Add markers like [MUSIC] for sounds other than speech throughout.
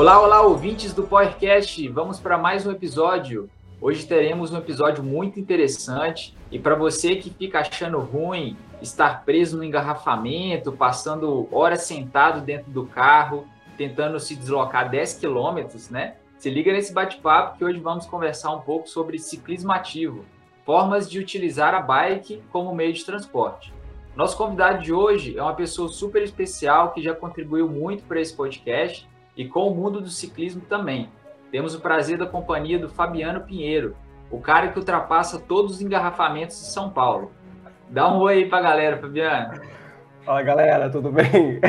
Olá, olá, ouvintes do PowerCast. Vamos para mais um episódio. Hoje teremos um episódio muito interessante e para você que fica achando ruim estar preso no engarrafamento, passando horas sentado dentro do carro, tentando se deslocar 10 quilômetros, né? Se liga nesse bate-papo que hoje vamos conversar um pouco sobre ciclismo ativo, formas de utilizar a bike como meio de transporte. Nosso convidado de hoje é uma pessoa super especial que já contribuiu muito para esse podcast e com o mundo do ciclismo também. Temos o prazer da companhia do Fabiano Pinheiro, o cara que ultrapassa todos os engarrafamentos de São Paulo. Dá um oi aí para a galera, Fabiano. Fala galera, tudo bem?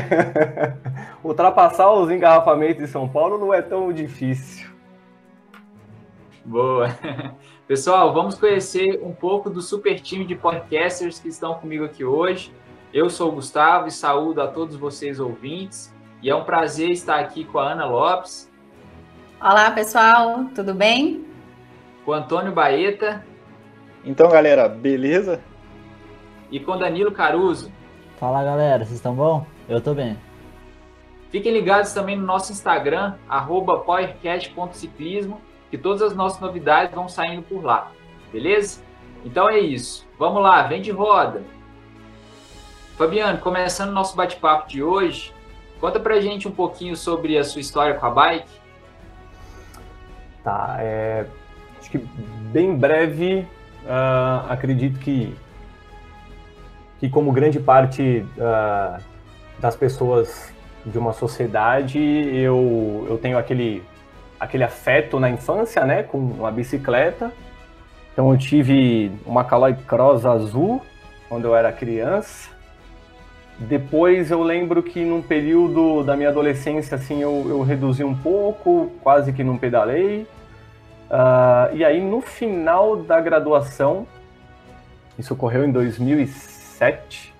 [LAUGHS] Ultrapassar os engarrafamentos de São Paulo não é tão difícil. Boa. [LAUGHS] Pessoal, vamos conhecer um pouco do super time de podcasters que estão comigo aqui hoje. Eu sou o Gustavo e saúdo a todos vocês ouvintes. E é um prazer estar aqui com a Ana Lopes. Olá, pessoal, tudo bem? Com o Antônio Baeta. Então, galera, beleza? E com Danilo Caruso. Fala, galera, vocês estão bom? Eu tô bem. Fiquem ligados também no nosso Instagram, powercast.ciclismo, que todas as nossas novidades vão saindo por lá, beleza? Então é isso. Vamos lá, vem de roda. Fabiano, começando nosso bate-papo de hoje, Conta pra gente um pouquinho sobre a sua história com a bike. Tá, é, acho que bem breve, uh, acredito que, que como grande parte uh, das pessoas de uma sociedade, eu, eu tenho aquele, aquele afeto na infância, né, com uma bicicleta. Então eu tive uma Caloi Cross azul quando eu era criança. Depois eu lembro que num período da minha adolescência, assim, eu, eu reduzi um pouco, quase que não pedalei. Uh, e aí no final da graduação, isso ocorreu em 2007,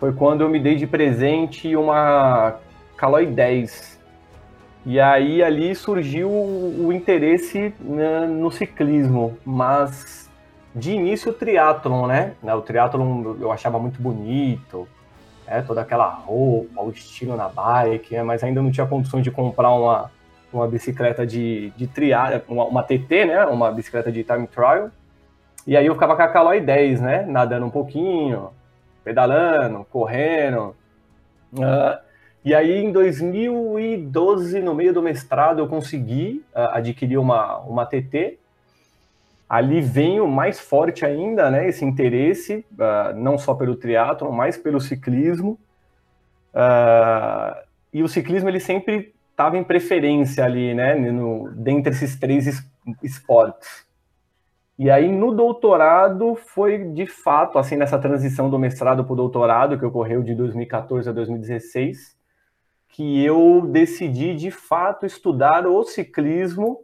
foi quando eu me dei de presente uma Caloi 10. E aí ali surgiu o, o interesse né, no ciclismo, mas de início o triatlon, né? O triatlon eu achava muito bonito, é, toda aquela roupa, o estilo na bike, é, mas ainda não tinha condições de comprar uma, uma bicicleta de, de triar, uma, uma, TT, né, uma bicicleta de time trial, e aí eu ficava com a Caloi 10, né, nadando um pouquinho, pedalando, correndo, uh, e aí em 2012, no meio do mestrado, eu consegui uh, adquirir uma, uma TT, ali vem o mais forte ainda, né, esse interesse, uh, não só pelo triatlo, mas pelo ciclismo. Uh, e o ciclismo ele sempre estava em preferência ali, né, no, dentre esses três es esportes. E aí no doutorado foi de fato assim nessa transição do mestrado para o doutorado que ocorreu de 2014 a 2016 que eu decidi de fato estudar o ciclismo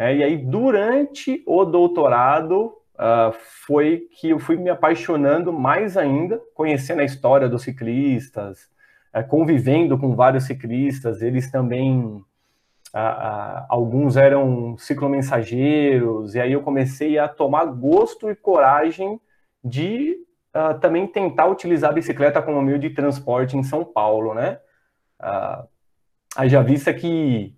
é, e aí, durante o doutorado, uh, foi que eu fui me apaixonando mais ainda, conhecendo a história dos ciclistas, uh, convivendo com vários ciclistas, eles também. Uh, alguns eram ciclomensageiros, e aí eu comecei a tomar gosto e coragem de também tentar utilizar a bicicleta como meio de transporte em São Paulo, né? Já vista que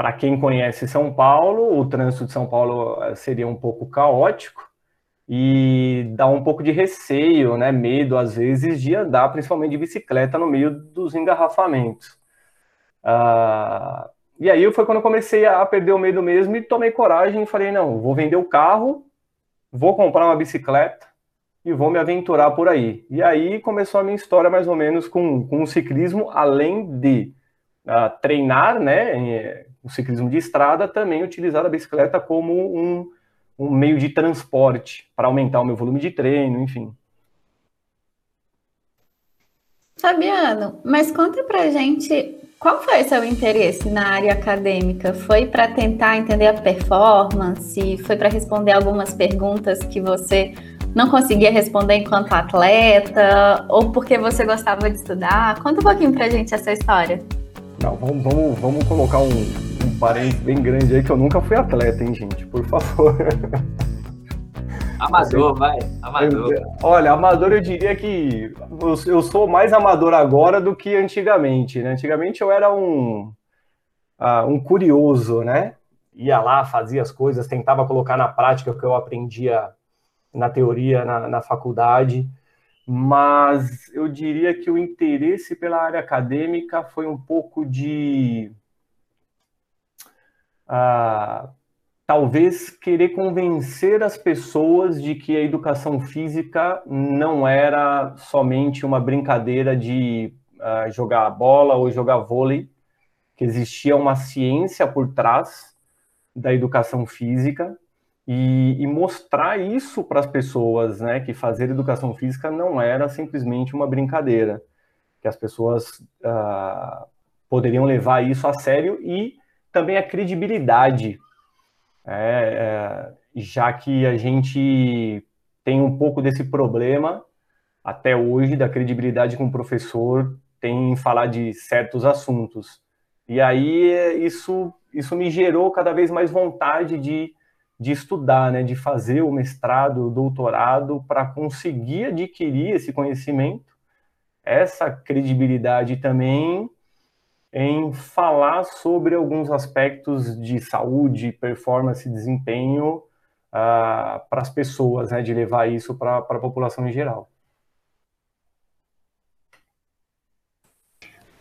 para quem conhece São Paulo, o trânsito de São Paulo eh, seria um pouco caótico e dá um pouco de receio, né, medo às vezes de andar, principalmente de bicicleta, no meio dos engarrafamentos. Ah, e aí foi quando eu comecei a perder o medo mesmo e tomei coragem e falei, não, vou vender o carro, vou comprar uma bicicleta e vou me aventurar por aí. E aí começou a minha história mais ou menos com, com o ciclismo, além de uh, treinar, né, o ciclismo de estrada, também utilizar a bicicleta como um, um meio de transporte para aumentar o meu volume de treino, enfim. Fabiano, mas conta pra gente qual foi seu interesse na área acadêmica? Foi para tentar entender a performance? Foi para responder algumas perguntas que você não conseguia responder enquanto atleta? Ou porque você gostava de estudar? Conta um pouquinho pra gente essa história. Não, vamos, vamos, vamos colocar um, um parênteses bem grande aí que eu nunca fui atleta, hein, gente? Por favor. Amador, vai. Amador. olha, amador eu diria que eu, eu, sou mais amador agora do que antigamente. Né? Antigamente eu era um. uh, um curioso, né? Ia lá, fazia as coisas, tentava colocar na prática o que eu aprendia na teoria, na, na faculdade, mas eu diria que o interesse pela área acadêmica foi um pouco de. Uh, talvez querer convencer as pessoas de que a educação física não era somente uma brincadeira de uh, jogar bola ou jogar vôlei, que existia uma ciência por trás da educação física e, e mostrar isso para as pessoas, né, que fazer educação física não era simplesmente uma brincadeira, que as pessoas uh, poderiam levar isso a sério e também a credibilidade é, é, já que a gente tem um pouco desse problema até hoje da credibilidade que um professor tem em falar de certos assuntos. E aí isso, isso me gerou cada vez mais vontade de, de estudar, né, de fazer o mestrado, o doutorado, para conseguir adquirir esse conhecimento, essa credibilidade também em falar sobre alguns aspectos de saúde, performance desempenho uh, para as pessoas, né, de levar isso para a população em geral.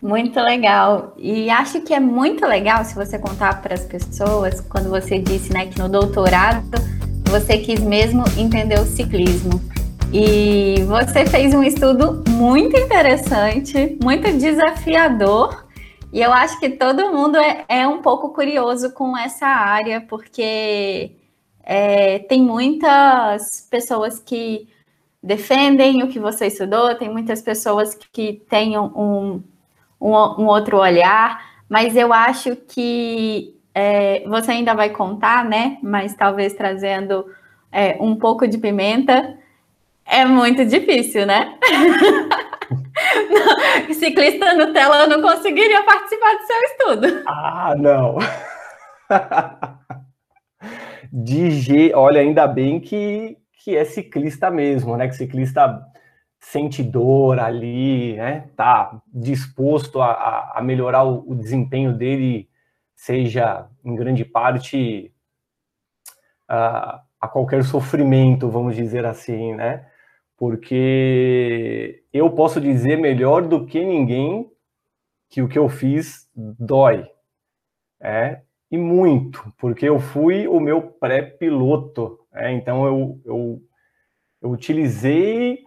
Muito legal. E acho que é muito legal se você contar para as pessoas, quando você disse né, que no doutorado você quis mesmo entender o ciclismo. E você fez um estudo muito interessante, muito desafiador e eu acho que todo mundo é, é um pouco curioso com essa área, porque é, tem muitas pessoas que defendem o que você estudou, tem muitas pessoas que têm um, um, um outro olhar, mas eu acho que é, você ainda vai contar, né? Mas talvez trazendo é, um pouco de pimenta. É muito difícil, né? [LAUGHS] não, ciclista Nutella não conseguiria participar do seu estudo. Ah, não. [LAUGHS] De G, olha, ainda bem que, que é ciclista mesmo, né? Que ciclista sente dor ali, né? Tá disposto a, a melhorar o, o desempenho dele, seja em grande parte a, a qualquer sofrimento, vamos dizer assim, né? Porque eu posso dizer melhor do que ninguém que o que eu fiz dói. É, e muito, porque eu fui o meu pré-piloto. É, então eu, eu, eu utilizei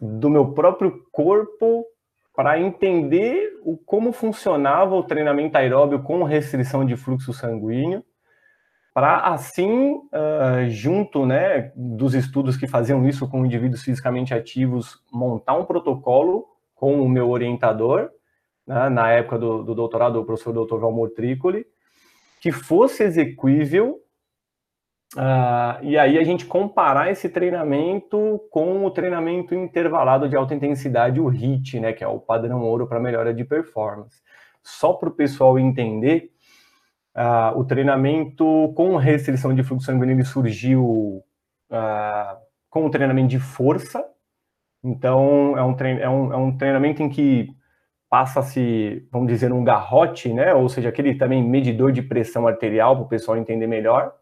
do meu próprio corpo para entender o, como funcionava o treinamento aeróbio com restrição de fluxo sanguíneo para assim, uh, junto né, dos estudos que faziam isso com indivíduos fisicamente ativos, montar um protocolo com o meu orientador, né, na época do, do, doutorado, o professor Dr. Valmor Tricoli, que fosse execuível, uh, e aí a gente comparar esse treinamento com o treinamento intervalado de alta intensidade, o HIT, né, que é o padrão ouro para melhora de performance. Só para o pessoal entender, Uh, o treinamento com restrição de fluxo sanguíneo surgiu uh, com o treinamento de força. Então, é um, é um, é um treinamento em que passa-se, vamos dizer, um garrote, né? Ou seja, aquele também medidor de pressão arterial, para o pessoal entender melhor,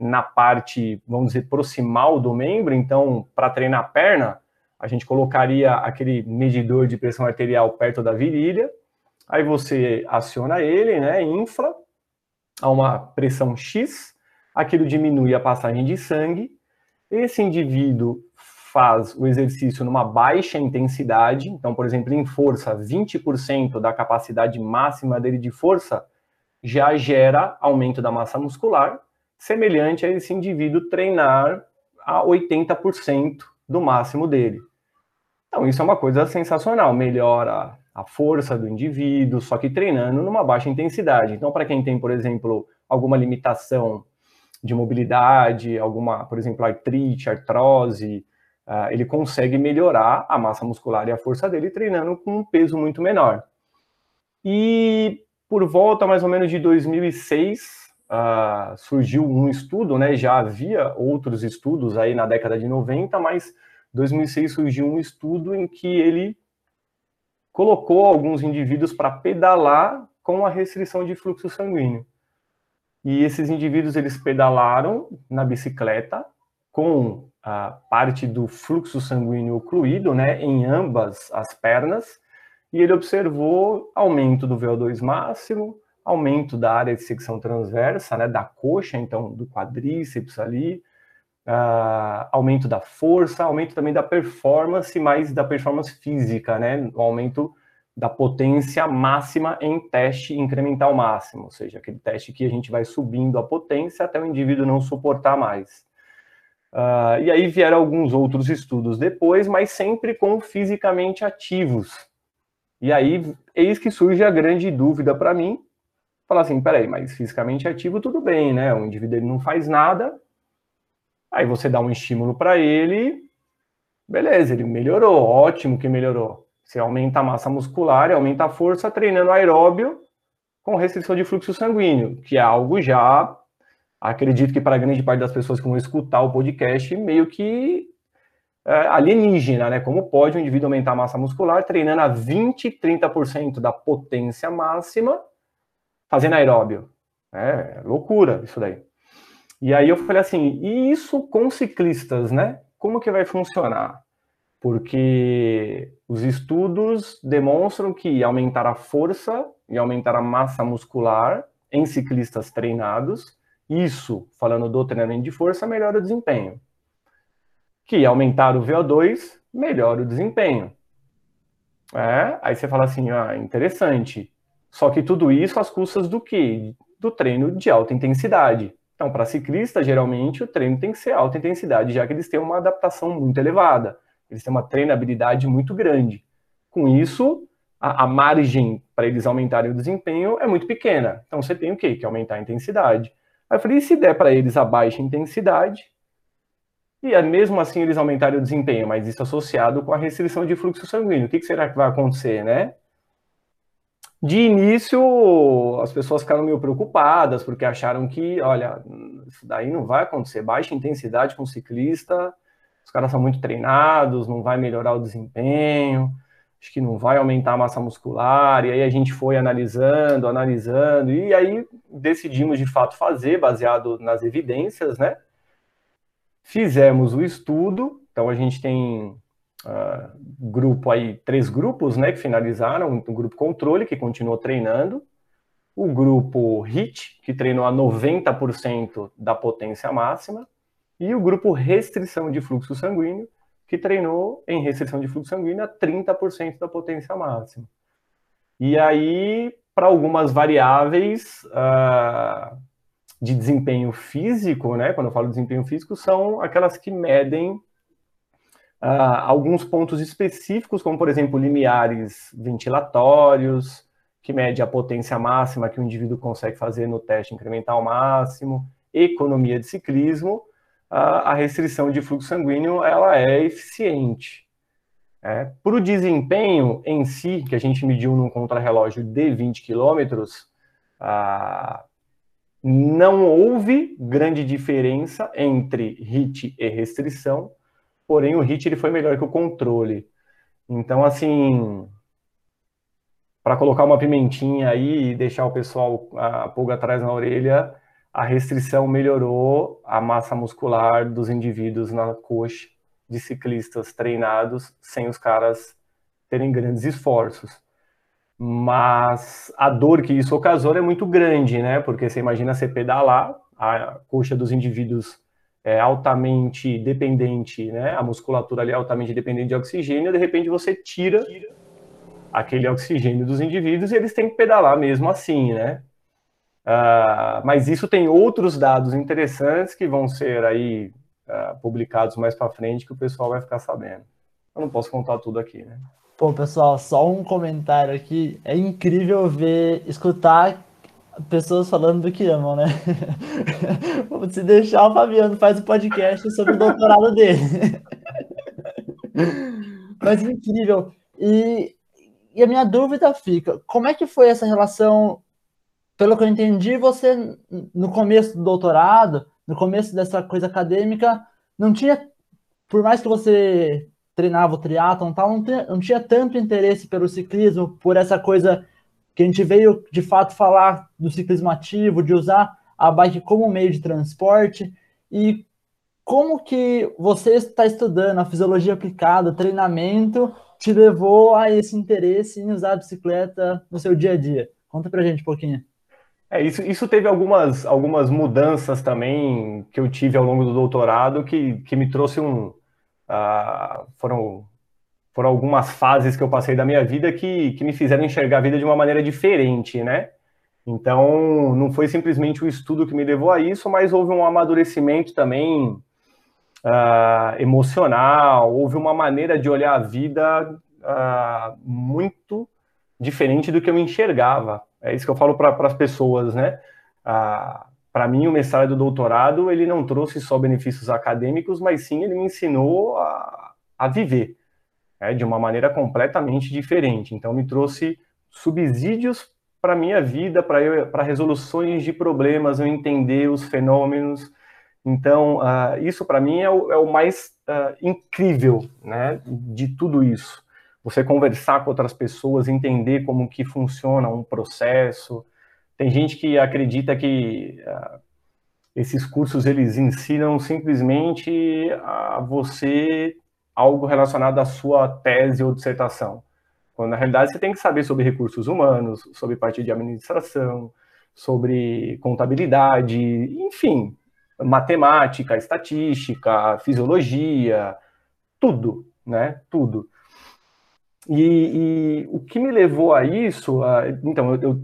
na parte, vamos dizer, proximal do membro. Então, para treinar a perna, a gente colocaria aquele medidor de pressão arterial perto da virilha. Aí você aciona ele, né? Infla a uma pressão X, aquilo diminui a passagem de sangue, esse indivíduo faz o exercício numa baixa intensidade, então, por exemplo, em força, 20% da capacidade máxima dele de força já gera aumento da massa muscular, semelhante a esse indivíduo treinar a 80% do máximo dele. Então, isso é uma coisa sensacional, melhora a força do indivíduo, só que treinando numa baixa intensidade. Então, para quem tem, por exemplo, alguma limitação de mobilidade, alguma, por exemplo, artrite, artrose, uh, ele consegue melhorar a massa muscular e a força dele treinando com um peso muito menor. E por volta mais ou menos de 2006, uh, ah, surgiu um estudo, né? Já havia outros estudos aí na década de 90, mas 2006 surgiu um estudo em que ele colocou alguns indivíduos para pedalar com a restrição de fluxo sanguíneo. E esses indivíduos eles pedalaram na bicicleta com a parte do fluxo sanguíneo ocluído, né, em ambas as pernas, e ele observou aumento do VO2 máximo, aumento da área de secção transversa, né, da coxa, então do quadríceps ali, uh, aumento da força, aumento também da performance, mais da performance física, né, o aumento da potência máxima em teste incremental máximo, ou seja, aquele teste que a gente vai subindo a potência até o indivíduo não suportar mais. Uh, e aí vieram alguns outros estudos depois, mas sempre com fisicamente ativos. E aí, eis que surge a grande dúvida para mim, falar assim, peraí, mas fisicamente ativo tudo bem, né? O indivíduo ele não faz nada, aí você dá um estímulo para ele, beleza, ele melhorou, ótimo que melhorou. Você aumenta a massa muscular e aumenta a força treinando aeróbio com restrição de fluxo sanguíneo, que é algo já, acredito que para grande parte das pessoas que vão escutar o podcast, meio que é, alienígena, né? Como pode um indivíduo aumentar a massa muscular treinando a 20, 30% da potência máxima fazendo aeróbio? É loucura isso daí. E aí eu falei assim, e isso com ciclistas, né? Como que vai funcionar? Porque os estudos demonstram que aumentar a força e aumentar a massa muscular em ciclistas treinados, isso, falando do treinamento de força, melhora o desempenho que aumentar o VO2 melhora o desempenho. É, aí você fala assim, ah, interessante. Só que tudo isso às custas do quê? Do treino de alta intensidade. Então, para ciclista, geralmente o treino tem que ser alta intensidade, já que eles têm uma adaptação muito elevada. Eles têm uma treinabilidade muito grande. Com isso, a, a margem para eles aumentarem o desempenho é muito pequena. Então, você tem o quê? Que aumentar a intensidade. Aí eu falei, e se der para eles a baixa intensidade, e é mesmo assim eles aumentarem o desempenho, mas isso associado com a restrição de fluxo sanguíneo. O que, que será que vai acontecer, né? De início, as pessoas ficaram meio preocupadas, porque acharam que, olha, isso daí não vai acontecer. Baixa intensidade com ciclista, os caras são muito treinados, não vai melhorar o desempenho, acho que não vai aumentar a massa muscular. E aí a gente foi analisando, analisando, e aí decidimos de fato fazer, baseado nas evidências, né? Fizemos o estudo, então a gente tem uh, grupo aí, três grupos, né, que finalizaram, o grupo controle, que continuou treinando, o grupo HIT, que treinou a 90% da potência máxima, e o grupo restrição de fluxo sanguíneo, que treinou em restrição de fluxo sanguíneo a 30% da potência máxima. E aí, para algumas variáveis, uh, de desempenho físico, né? Quando eu falo de desempenho físico, são aquelas que medem uh, alguns pontos específicos, como por exemplo limiares ventilatórios, que mede a potência máxima que o indivíduo consegue fazer no teste incremental máximo, economia de ciclismo, uh, a restrição de fluxo sanguíneo ela é eficiente. É, Para o desempenho em si, que a gente mediu num contrarrelógio de 20 quilômetros, uh, não houve grande diferença entre HIT e restrição, porém o HIT ele foi melhor que o controle. Então, assim, para colocar uma pimentinha aí e deixar o pessoal a pulga atrás na orelha, a restrição melhorou a massa muscular dos indivíduos na coxa de ciclistas treinados sem os caras terem grandes esforços mas a dor que isso ocasionou é muito grande, né? Porque você imagina você pedalar, a coxa dos indivíduos é altamente dependente, né? A musculatura ali é altamente dependente de oxigênio, de repente você tira aquele oxigênio dos indivíduos e eles têm que pedalar mesmo assim, né? Uh, mas isso tem outros dados interessantes que vão ser aí uh, publicados mais para frente que o pessoal vai ficar sabendo. Eu não posso contar tudo aqui, né? Pô, pessoal, só um comentário aqui. É incrível ver, escutar pessoas falando do que amam, né? [LAUGHS] Se deixar, o Fabiano faz o um podcast sobre o doutorado dele. [LAUGHS] Mas incrível. E, e a minha dúvida fica: como é que foi essa relação? Pelo que eu entendi, você, no começo do doutorado, no começo dessa coisa acadêmica, não tinha, por mais que você treinava o triatlon tal, não tinha, não tinha tanto interesse pelo ciclismo, por essa coisa que a gente veio de fato falar do ciclismo ativo, de usar a bike como meio de transporte e como que você está estudando a fisiologia aplicada, treinamento, te levou a esse interesse em usar a bicicleta no seu dia a dia? Conta pra gente um pouquinho. É, isso, isso teve algumas, algumas mudanças também que eu tive ao longo do doutorado que, que me trouxe um. Uh, foram, foram algumas fases que eu passei da minha vida que, que me fizeram enxergar a vida de uma maneira diferente, né? Então, não foi simplesmente o estudo que me levou a isso, mas houve um amadurecimento também uh, emocional, houve uma maneira de olhar a vida uh, muito diferente do que eu enxergava. É isso que eu falo para as pessoas, né? Ah, para mim, o mestrado e o doutorado, ele não trouxe só benefícios acadêmicos, mas sim ele me ensinou a, a viver é, de uma maneira completamente diferente. Então, me trouxe subsídios para minha vida, para resoluções de problemas, eu entender os fenômenos. Então, uh, isso para mim é o, é o mais uh, incrível né, de tudo isso você conversar com outras pessoas, entender como que funciona um processo. Tem gente que acredita que uh, esses cursos eles ensinam simplesmente a você algo relacionado à sua tese ou dissertação. Quando na realidade você tem que saber sobre recursos humanos, sobre parte de administração, sobre contabilidade, enfim, matemática, estatística, fisiologia, tudo, né? Tudo. E, e, o que me levou a isso, então, eu,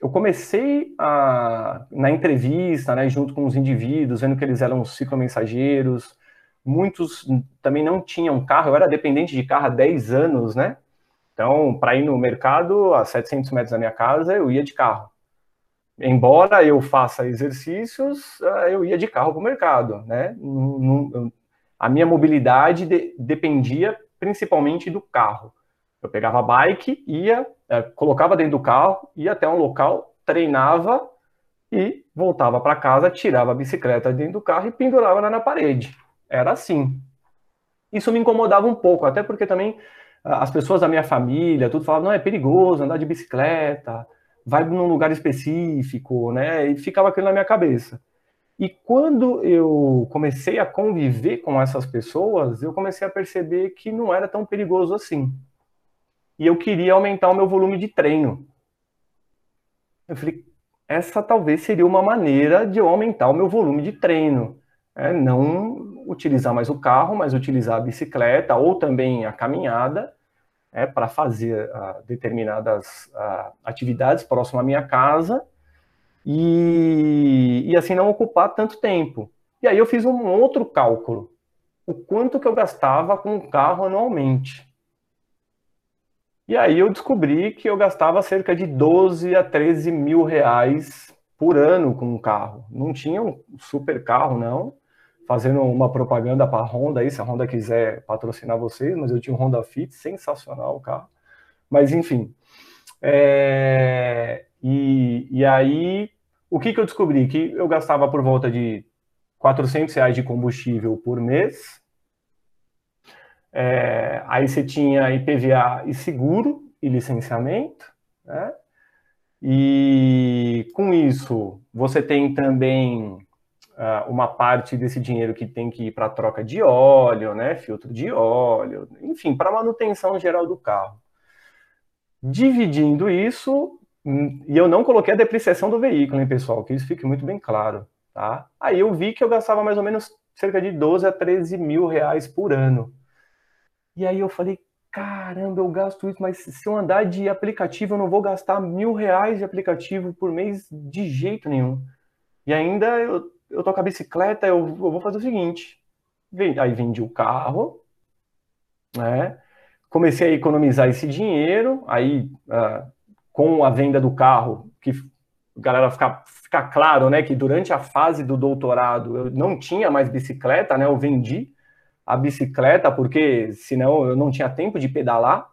eu comecei a, na entrevista, né, junto com os indivíduos, vendo que eles eram ciclomensageiros, muitos também não tinham carro, eu era dependente de carro há 10 anos, né? Então, para ir no mercado, a 700 metros da minha casa, eu ia de carro. Embora eu faça exercícios, ah, eu ia de carro para o mercado, né? A minha mobilidade de, dependia principalmente do carro. Eu pegava a bike, ia, é, colocava dentro do carro, ia até um local, treinava e voltava para casa, tirava a bicicleta dentro do carro e pendurava na parede. Era assim. Isso me incomodava um pouco, até porque também as pessoas da minha família, tudo falavam, não, é perigoso andar de bicicleta, vai num lugar específico, né? E ficava aquilo na minha cabeça. E quando eu comecei a conviver com essas pessoas, eu comecei a perceber que não era tão perigoso assim e eu queria aumentar o meu volume de treino. Eu falei, essa talvez seria uma maneira de eu aumentar o meu volume de treino. É, não utilizar mais o carro, mas utilizar a bicicleta ou também a caminhada é, para fazer uh, determinadas uh, atividades próximo à minha casa e, e assim não ocupar tanto tempo. E aí eu fiz um outro cálculo. O quanto que eu gastava com o carro anualmente. E aí eu descobri que eu gastava cerca de 12 a 13 mil reais por ano com um carro. Não tinha um super carro, não. Fazendo uma propaganda para a Honda aí, se a Honda quiser patrocinar vocês, mas eu tinha um Honda Fit, sensacional o carro. Mas enfim. É... E, e aí, o que, que eu descobri? Que eu gastava por volta de 400 reais de combustível por mês, é, aí você tinha IPVA e seguro e licenciamento, né? E com isso, você tem também uh, uma parte desse dinheiro que tem que ir para troca de óleo, né? Filtro de óleo, enfim, para manutenção geral do carro. Dividindo isso, hum, e eu não coloquei a depreciação do veículo, hein, pessoal? Que isso fique muito bem claro, tá? Aí eu vi que eu gastava mais ou menos cerca de 12 a 13 mil reais por ano e aí eu falei, caramba, eu gasto isso, mas se eu andar de aplicativo, eu não vou gastar mil reais de aplicativo por mês de jeito nenhum. E ainda eu, eu tô com a bicicleta, eu, eu vou fazer o seguinte. Aí vendi o carro, né? Comecei a economizar esse dinheiro, aí uh, com a venda do carro, que galera ficar, ficar claro, né, que durante a fase do doutorado eu não tinha mais bicicleta, né, eu vendi, a bicicleta, porque senão eu não tinha tempo de pedalar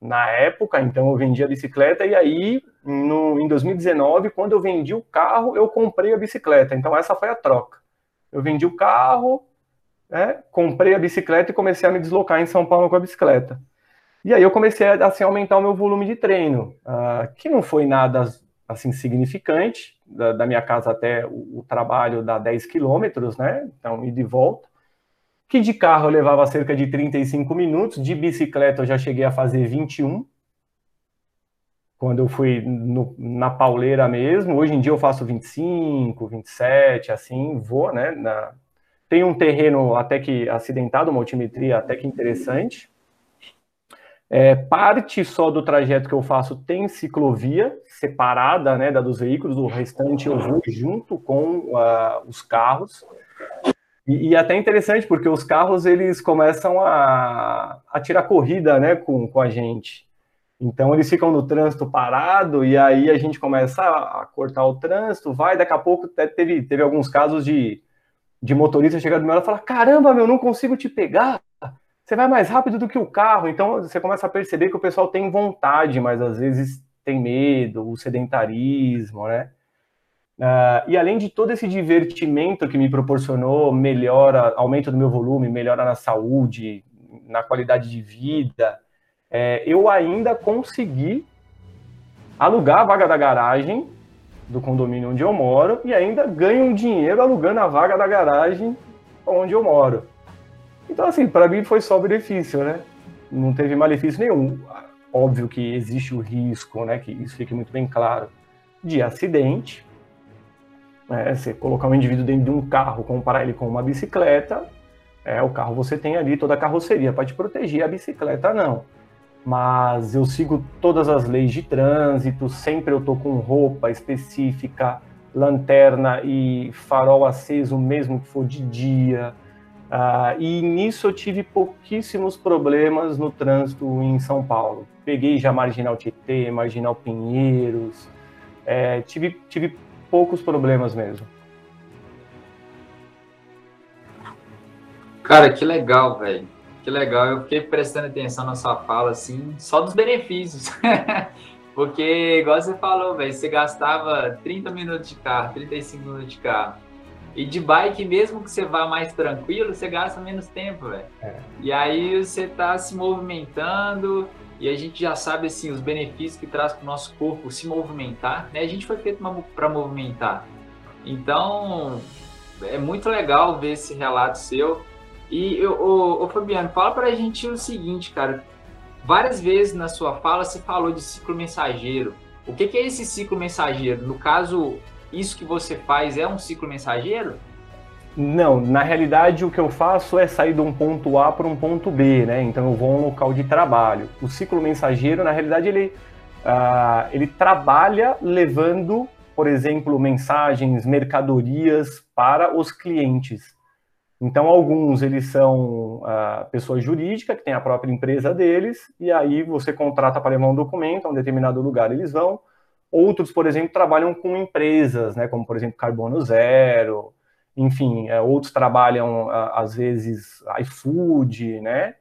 na época, então eu vendi a bicicleta e aí no, em 2019, quando eu vendi o carro, eu comprei a bicicleta. Então essa foi a troca. Eu vendi o carro, né, comprei a bicicleta e comecei a me deslocar em São Paulo com a bicicleta. E aí eu comecei a assim, aumentar o meu volume de treino, uh, que não foi nada assim significante, da, da minha casa até o, o, trabalho dá 10 quilômetros, né? Então, e volta. Que de carro eu levava cerca de 35 minutos, de bicicleta eu já cheguei a fazer 21, quando eu fui no, na pauleira mesmo. Hoje em dia eu faço 25, 27, assim, vou, né? Na... Tem um terreno até que acidentado, uma altimetria até que interessante. É, parte só do trajeto que eu faço tem ciclovia separada né, da dos veículos, o restante eu vou junto com uh, os carros. E, e, até interessante, porque os carros eles começam a, a tirar corrida né, com, com a gente. Então eles ficam no trânsito parado e aí a gente começa a, cortar o trânsito, vai, daqui a pouco teve, teve alguns casos de, de motorista chegar do meu e falar, caramba, meu, não consigo te pegar, você vai mais rápido do que o carro, então você começa a perceber que o pessoal tem vontade, mas às vezes tem medo, o sedentarismo, né? Uh, e além de todo esse divertimento que me proporcionou, melhora, aumento do meu volume, melhora na saúde, na qualidade de vida, é, eu ainda consegui alugar a vaga da garagem do condomínio onde eu moro e ainda ganho um dinheiro alugando a vaga da garagem onde eu moro. Então, assim, para mim foi só benefício, né? Não teve malefício nenhum. Óbvio que existe o risco, né? Que isso fique muito bem claro, de acidente. Né? Você colocar um indivíduo dentro de um carro, comparar ele com uma bicicleta, é, o carro você tem ali toda a carroceria para te proteger, a bicicleta não mas eu sigo todas as leis de trânsito, sempre eu tô com roupa específica, lanterna e farol aceso, mesmo que for de dia. Uh, e nisso eu tive pouquíssimos problemas no trânsito em São Paulo. Peguei já Marginal Tietê, Marginal Pinheiros, é, tive, tive poucos problemas mesmo. Cara, que legal, velho. Que legal, eu fiquei prestando atenção na sua fala, assim, só dos benefícios. [LAUGHS] Porque, igual você falou, velho, você gastava 30 minutos de carro, 35 minutos de carro. E de bike, mesmo que você vá mais tranquilo, você gasta menos tempo, velho. É. E aí você tá se movimentando, e a gente já sabe, assim, os benefícios que traz para o nosso corpo se movimentar, né? A gente foi feito para movimentar. Então, é muito legal ver esse relato seu. E, o, o Fabiano, fala para a gente o seguinte, cara. Várias vezes na sua fala você falou de ciclo mensageiro. O que, que é esse ciclo mensageiro? No caso, isso que você faz é um ciclo mensageiro? Não, na realidade o que eu faço é sair de um ponto A para um ponto B, né? Então eu vou a um local de trabalho. O ciclo mensageiro, na realidade, ele, uh, ele trabalha levando, por exemplo, mensagens, mercadorias para os clientes. Então, alguns eles são a pessoa jurídica, que tem a própria empresa deles, e aí você contrata para levar um documento a um determinado lugar, eles vão. Outros, por exemplo, trabalham com empresas, né, como, por exemplo, Carbono Zero, enfim, é, outros trabalham, às vezes, iFood, né,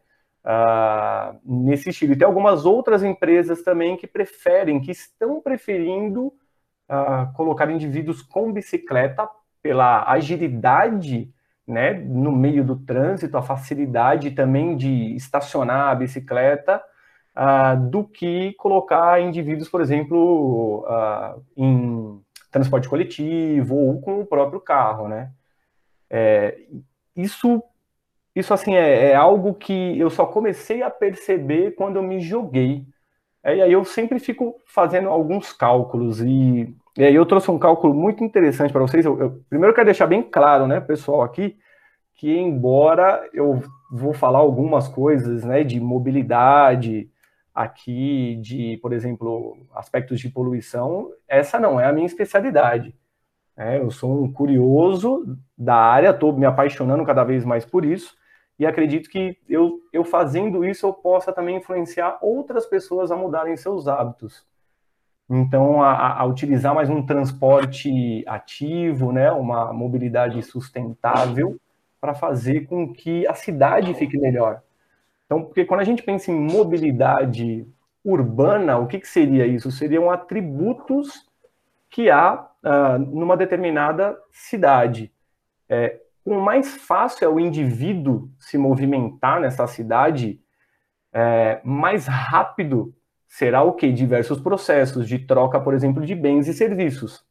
uh, nesse estilo. E tem algumas outras empresas também que preferem, que estão preferindo uh, colocar indivíduos com bicicleta pela agilidade né, no meio do trânsito, a facilidade também de estacionar a bicicleta, uh, do que colocar indivíduos, por exemplo, uh, em transporte coletivo ou com o próprio carro, né? É, isso, isso assim é, é, algo que eu só comecei a perceber quando eu me joguei. É, e aí eu sempre fico fazendo alguns cálculos e e aí eu trouxe um cálculo muito interessante para vocês. Eu, eu, primeiro quero deixar bem claro, né, pessoal, aqui, que embora eu vou falar algumas coisas, né, de mobilidade aqui, de, por exemplo, aspectos de poluição, essa não é a minha especialidade. Né? Eu sou um curioso da área, estou me apaixonando cada vez mais por isso, e acredito que eu, eu fazendo isso eu possa também influenciar outras pessoas a mudarem seus hábitos. Então, a, a, utilizar mais um transporte ativo, né, uma mobilidade sustentável, para fazer com que a cidade fique melhor. Então, porque quando a gente pensa em mobilidade urbana, o que, que seria isso? Seriam atributos que há uh, numa determinada cidade. É, o mais fácil é o indivíduo se movimentar nessa cidade é, mais rápido será o que? Diversos processos de troca, por exemplo, de bens e serviços.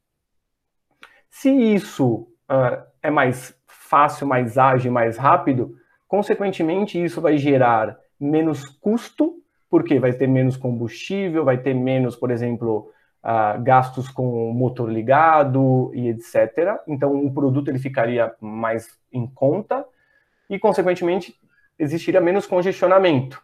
Se isso uh, é mais fácil, mais ágil, mais rápido, consequentemente isso vai gerar menos custo, porque vai ter menos combustível, vai ter menos, por exemplo, uh, gastos com motor ligado e etc. Então, o produto ele ficaria mais em conta e, consequentemente, existiria menos congestionamento.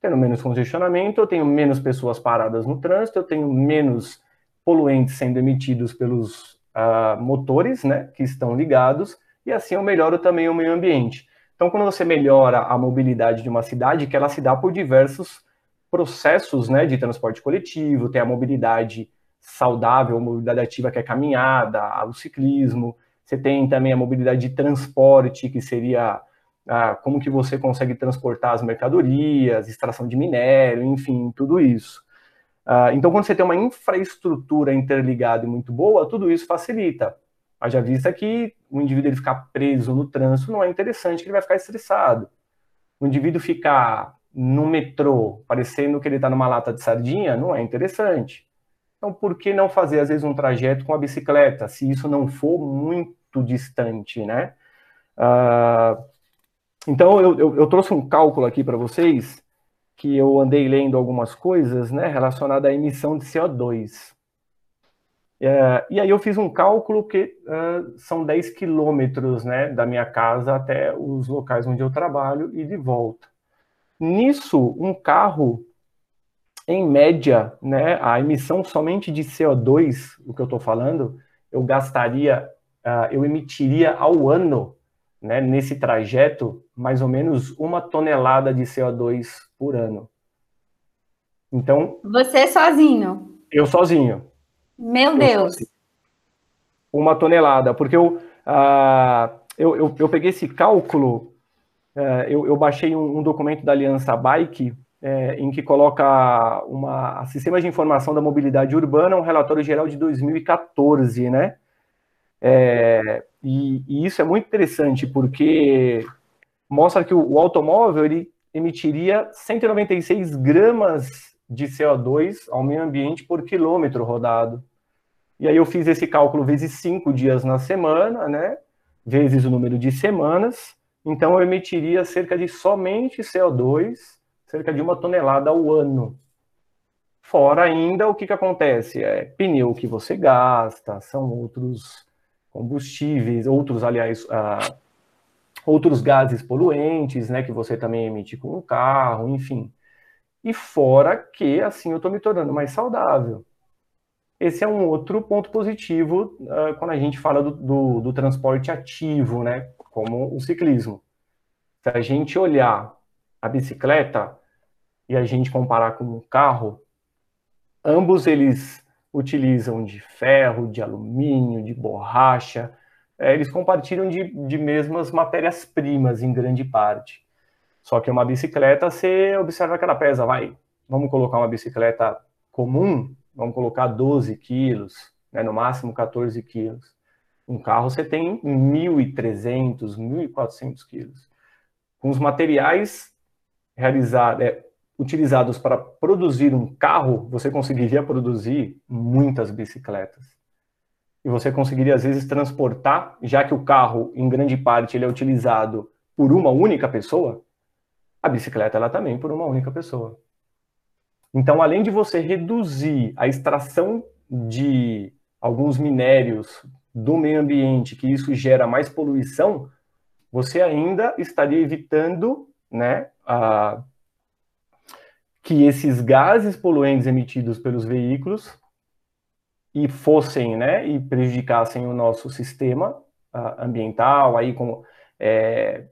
Tendo menos congestionamento, eu tenho menos pessoas paradas no trânsito, eu tenho menos poluentes sendo emitidos pelos uh, motores né, que estão ligados, e assim eu melhoro também o meio ambiente. Então, quando você melhora a mobilidade de uma cidade, que ela se dá por diversos processos né, de transporte coletivo, tem a mobilidade saudável, a mobilidade ativa, que é caminhada, o ciclismo, você tem também a mobilidade de transporte, que seria ah, como que você consegue transportar as mercadorias, extração de minério, enfim, tudo isso. Ah, então, quando você tem uma infraestrutura interligada e muito boa, tudo isso facilita. Haja vista que o indivíduo ele ficar preso no trânsito não é interessante, que ele vai ficar estressado. O indivíduo ficar no metrô, parecendo que ele está numa lata de sardinha, não é interessante. Então, por que não fazer, às vezes, um trajeto com a bicicleta, se isso não for muito distante, né? Uh, então, eu, eu, eu, trouxe um cálculo aqui para vocês, que eu andei lendo algumas coisas, né, relacionadas à emissão de CO2. É, e aí eu fiz um cálculo que uh, são 10 quilômetros, né, da minha casa até os locais onde eu trabalho e de volta. Nisso, um carro, em média, né, a emissão somente de CO2, o que eu estou falando, eu gastaria, uh, eu emitiria ao ano né, nesse trajeto, mais ou menos uma tonelada de CO2 por ano. Então. Você sozinho? Eu sozinho. Meu eu Deus! Sozinho. Uma tonelada, porque eu, uh, eu, eu, eu, peguei esse cálculo, uh, eu, eu, baixei um, um, documento da Aliança Bike, uh, em que coloca uma Sistema de Informação da Mobilidade Urbana, um relatório geral de 2014, né? É, e, e, isso é muito interessante porque mostra que o, o, automóvel ele emitiria 196 gramas de CO2 ao meio ambiente por quilômetro rodado. E aí eu fiz esse cálculo vezes cinco dias na semana, né? Vezes o número de semanas. Então eu emitiria cerca de somente CO2, cerca de uma tonelada ao ano. Fora ainda o que, que acontece? É pneu que você gasta, são outros combustíveis, outros, aliás, uh, outros gases poluentes, né, que você também emite com o carro, enfim. E fora que, assim, eu estou me tornando mais saudável. Esse é um outro ponto positivo uh, quando a gente fala do, do, do transporte ativo, né, como o ciclismo. Se a gente olhar a bicicleta e a gente comparar com o carro, ambos eles utilizam de ferro, de alumínio, de borracha, é, eles compartilham de, de mesmas matérias-primas em grande parte. Só que uma bicicleta, você observa que ela pesa, vai, vamos colocar uma bicicleta comum, vamos colocar 12 quilos, né, no máximo 14 quilos. Um carro você tem 1.300, 1.400 quilos. Com os materiais realizados, é, utilizados para produzir um carro, você conseguiria produzir muitas bicicletas. E você conseguiria, às vezes, transportar, já que o carro, em grande parte, ele é utilizado por uma única pessoa, a bicicleta ela também por uma única pessoa. Então, além de você reduzir a extração de alguns minérios do meio ambiente, que isso gera mais poluição, você ainda estaria evitando né, a, que esses gases poluentes emitidos pelos veículos e fossem, né, e prejudicassem o nosso sistema uh, ambiental, aí como é,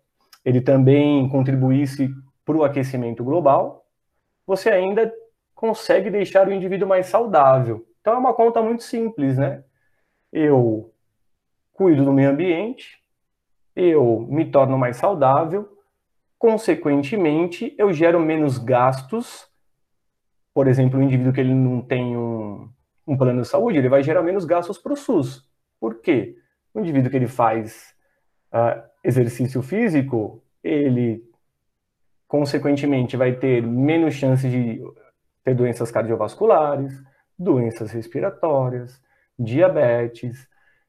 ele também contribuísse para o aquecimento global, você ainda consegue deixar o indivíduo mais saudável. Então é uma conta muito simples, né? Eu cuido do meio ambiente, eu me torno mais saudável, consequentemente, eu gero menos gastos. Por exemplo, o indivíduo que ele não tem um, um plano de saúde, ele vai gerar menos gastos para o SUS. Por quê? O indivíduo que ele faz uh, exercício físico, ele consequentemente, vai ter menos chance de ter doenças cardiovasculares, doenças respiratórias, diabetes.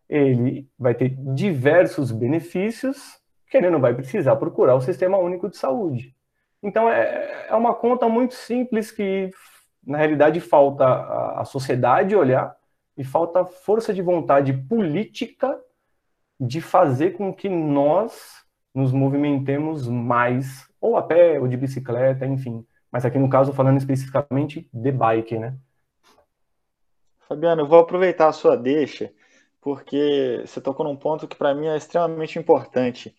Ele vai ter diversos benefícios ele não vai precisar procurar o Sistema Único de Saúde. Então, é, é uma conta muito simples que, na realidade, falta a sociedade olhar e falta força de vontade política de fazer com que nós nos movimentemos mais, ou a pé, ou de bicicleta, enfim. Mas aqui no caso, falando especificamente de bike, né? Fabiano, eu vou aproveitar a sua deixa, porque você tocou num ponto que para mim é extremamente importante.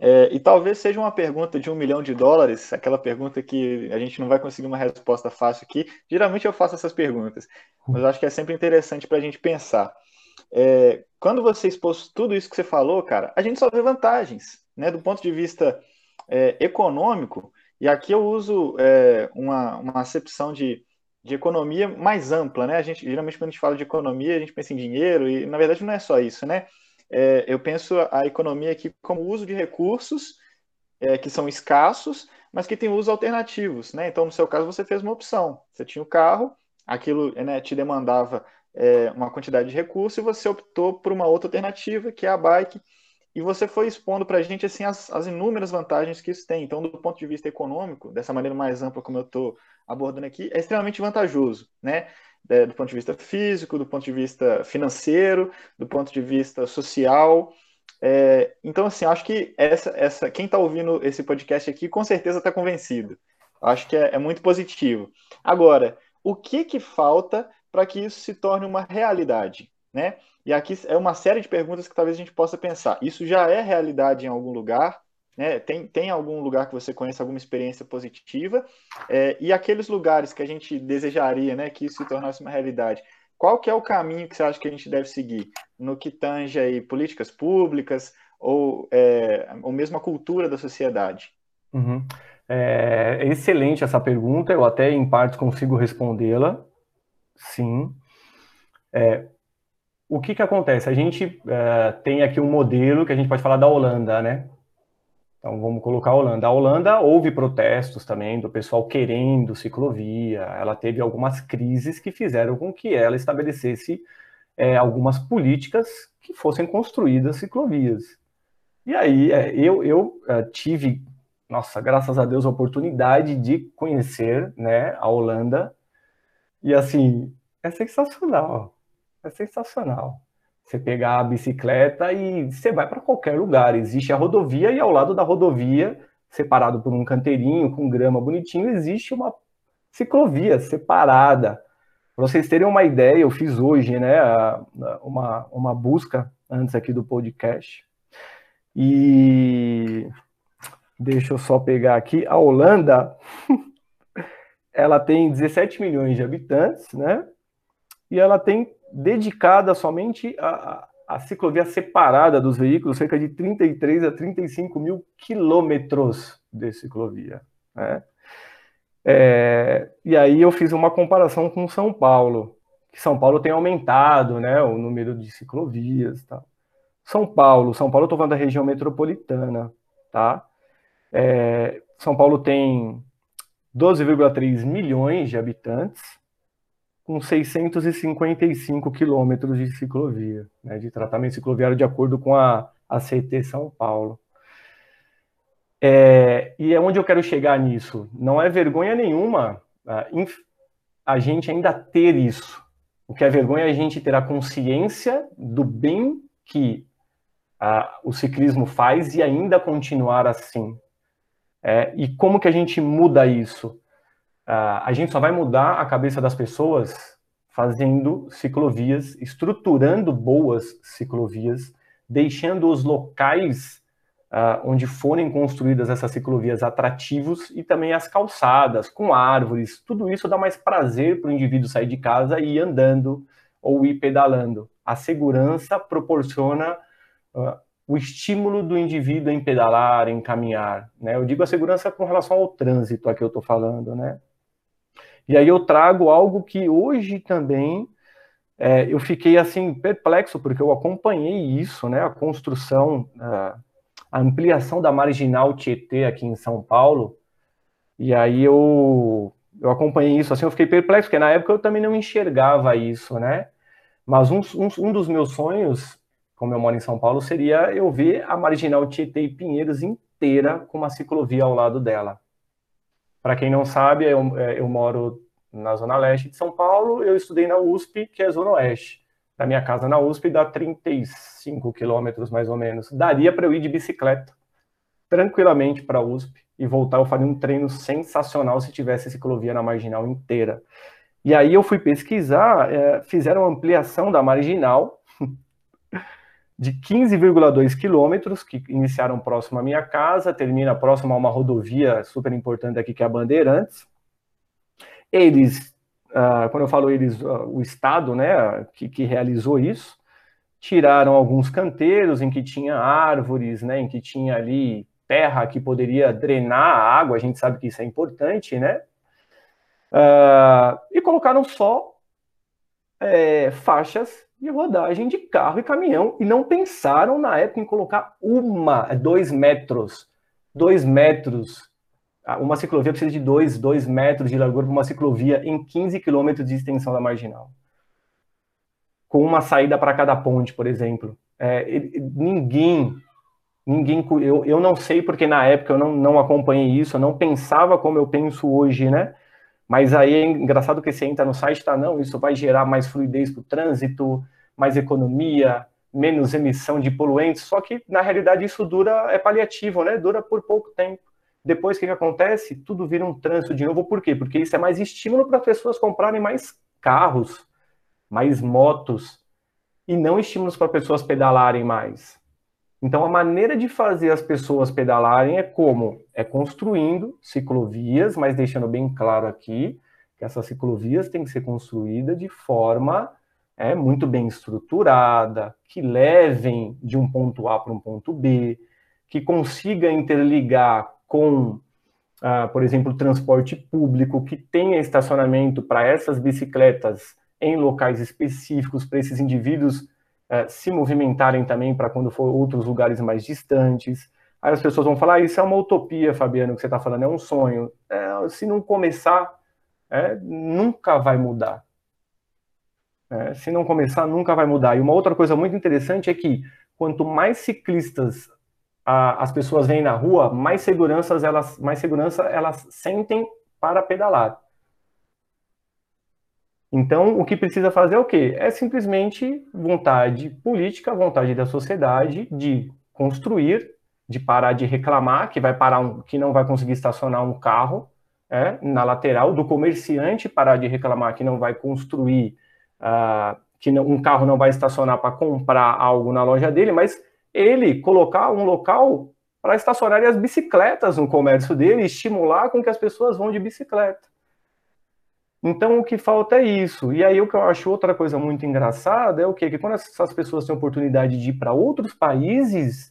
É, e talvez seja uma pergunta de um milhão de dólares, aquela pergunta que a gente não vai conseguir uma resposta fácil aqui. Geralmente eu faço essas perguntas, mas acho que é sempre interessante para a gente pensar. É, quando você expôs tudo isso que você falou, cara, a gente só vê vantagens, né? Do ponto de vista é, econômico, e aqui eu uso é, uma, uma acepção de, de economia mais ampla, né? A gente, geralmente, quando a gente fala de economia, a gente pensa em dinheiro, e na verdade não é só isso, né? É, eu penso a economia aqui como uso de recursos é, que são escassos, mas que têm usos alternativos, né? Então, no seu caso, você fez uma opção. Você tinha o carro, aquilo né, te demandava é, uma quantidade de recursos e você optou por uma outra alternativa, que é a bike, e você foi expondo para a gente assim, as, as, inúmeras vantagens que isso tem. Então, do ponto de vista econômico, dessa maneira mais ampla como eu estou abordando aqui, é extremamente vantajoso, né? É, do ponto de vista físico, do ponto de vista financeiro, do ponto de vista social. É, então, assim, acho que essa, essa, quem está ouvindo esse podcast aqui com certeza está convencido. Acho que é, é muito positivo. Agora, o que que falta para que isso se torne uma realidade, né? E aqui é uma série de perguntas que talvez a gente possa pensar. Isso já é realidade em algum lugar? Né? Tem, tem algum lugar que você conhece alguma experiência positiva? É, e aqueles lugares que a gente desejaria né, que isso se tornasse uma realidade, qual que é o caminho que você acha que a gente deve seguir no que tange aí políticas públicas ou, é, ou mesmo a cultura da sociedade? Uhum. É excelente essa pergunta, eu até em parte consigo respondê-la. Sim. É, o que que acontece? A gente é, tem aqui um modelo que a gente pode falar da Holanda, né? Então vamos colocar a Holanda. A Holanda houve protestos também do pessoal querendo ciclovia. Ela teve algumas crises que fizeram com que ela estabelecesse é, algumas políticas que fossem construídas ciclovias. E aí é, eu, eu é, tive, nossa, graças a Deus, a oportunidade de conhecer né, a Holanda e assim, é sensacional. É sensacional. Você pegar a bicicleta e você vai para qualquer lugar. Existe a rodovia e ao lado da rodovia, separado por um canteirinho com grama bonitinho, existe uma ciclovia separada. Para vocês terem uma ideia, eu fiz hoje, né, uma, uma busca antes aqui do podcast. E deixa eu só pegar aqui a Holanda. [LAUGHS] ela tem 17 milhões de habitantes, né? E ela tem dedicada somente a, a ciclovia separada dos veículos, cerca de 33 a 35 mil quilômetros de ciclovia. Né? É, e aí eu fiz uma comparação com São Paulo, que São Paulo tem aumentado né, o número de ciclovias. Tá? São Paulo, São Paulo, estou falando da região metropolitana, tá? É, São Paulo tem 12,3 milhões de habitantes, com 655 quilômetros de ciclovia, né, de tratamento cicloviário de acordo com a, a CT São Paulo. É, e é onde eu quero chegar nisso. Não é vergonha nenhuma a, a gente ainda ter isso. O que é vergonha é a gente ter a consciência do bem que a, o ciclismo faz e ainda continuar assim. É, e como que a gente muda isso? Uh, a gente só vai mudar a cabeça das pessoas fazendo ciclovias, estruturando boas ciclovias, deixando os locais uh, onde forem construídas essas ciclovias atrativos e também as calçadas com árvores. Tudo isso dá mais prazer para o indivíduo sair de casa e ir andando ou ir pedalando. A segurança proporciona uh, o estímulo do indivíduo em pedalar, em caminhar. Né? Eu digo a segurança com relação ao trânsito, aqui eu estou falando, né? E aí eu trago algo que hoje também é, eu fiquei assim perplexo porque eu acompanhei isso, né? A construção, a ampliação da marginal Tietê aqui em São Paulo, E aí eu, eu acompanhei isso, assim, eu fiquei perplexo, porque na época eu também não enxergava isso, né? Mas um, um, um dos meus sonhos, como eu moro em São Paulo, seria eu ver a Marginal Tietê e Pinheiros inteira com uma ciclovia ao lado dela. Para quem não sabe, eu, é, eu moro na Zona Leste de São Paulo, eu estudei na USP, que é a Zona Oeste. Da minha casa na USP dá 35 quilômetros, mais ou menos. Daria para eu ir de bicicleta tranquilamente para a USP e voltar. Eu faria um treino sensacional se tivesse ciclovia na marginal inteira. E aí eu fui pesquisar, é, fizeram ampliação da marginal de 15,2 quilômetros, que iniciaram próximo à minha casa, termina próximo a uma rodovia super importante aqui, que é a Bandeirantes. Eles, uh, quando eu falo eles, uh, o Estado, né, que, que, realizou isso, tiraram alguns canteiros em que tinha árvores, né, em que tinha ali terra que poderia drenar a água, a gente sabe que isso é importante, né, uh, e colocaram só é, faixas de rodagem de carro e caminhão, e não pensaram na época em colocar uma, dois metros, dois metros uma ciclovia precisa de 2, 2 metros de largura para uma ciclovia em 15 quilômetros de extensão da marginal. Com uma saída para cada ponte, por exemplo. É, ninguém, ninguém, eu, eu não sei porque na época eu não, não acompanhei isso, eu não pensava como eu penso hoje, né? Mas aí é engraçado que você entra no site, tá, não, isso vai gerar mais fluidez para o trânsito, mais economia, menos emissão de poluentes, só que na realidade isso dura, é paliativo, né? Dura por pouco tempo. Depois, o que, que acontece? Tudo vira um trânsito de novo. Por quê? Porque isso é mais estímulo para pessoas comprarem mais carros, mais motos, e não estímulos para pessoas pedalarem mais. Então, a maneira de fazer as pessoas pedalarem é como? É construindo ciclovias, mas deixando bem claro aqui que essas ciclovias têm que ser construídas de forma é, muito bem estruturada, que levem de um ponto A para um ponto B, que consiga interligar com, ah, por exemplo, transporte público, que tenha estacionamento para essas bicicletas em locais específicos, para esses indivíduos ah, se movimentarem também para quando for outros lugares mais distantes. Aí as pessoas vão falar, ah, isso é uma utopia, Fabiano, que você está falando, é um sonho. É, se não começar, é, nunca vai mudar. É, se não começar, nunca vai mudar. E uma outra coisa muito interessante é que quanto mais ciclistas a, as pessoas vêm na rua, mais seguranças elas, mais segurança elas sentem para pedalar. Então, o que precisa fazer é o quê? É simplesmente vontade política, vontade da sociedade de construir, de parar de reclamar que vai parar um, que não vai conseguir estacionar um carro é, na lateral, do comerciante parar de reclamar que não vai construir, uh, que não, um carro não vai estacionar para comprar algo na loja dele, mas ele colocar um local para estacionar as bicicletas no comércio dele estimular com que as pessoas vão de bicicleta. Então, o que falta é isso. E aí, o que eu acho outra coisa muito engraçada é o quê? Que quando essas pessoas têm oportunidade de ir para outros países,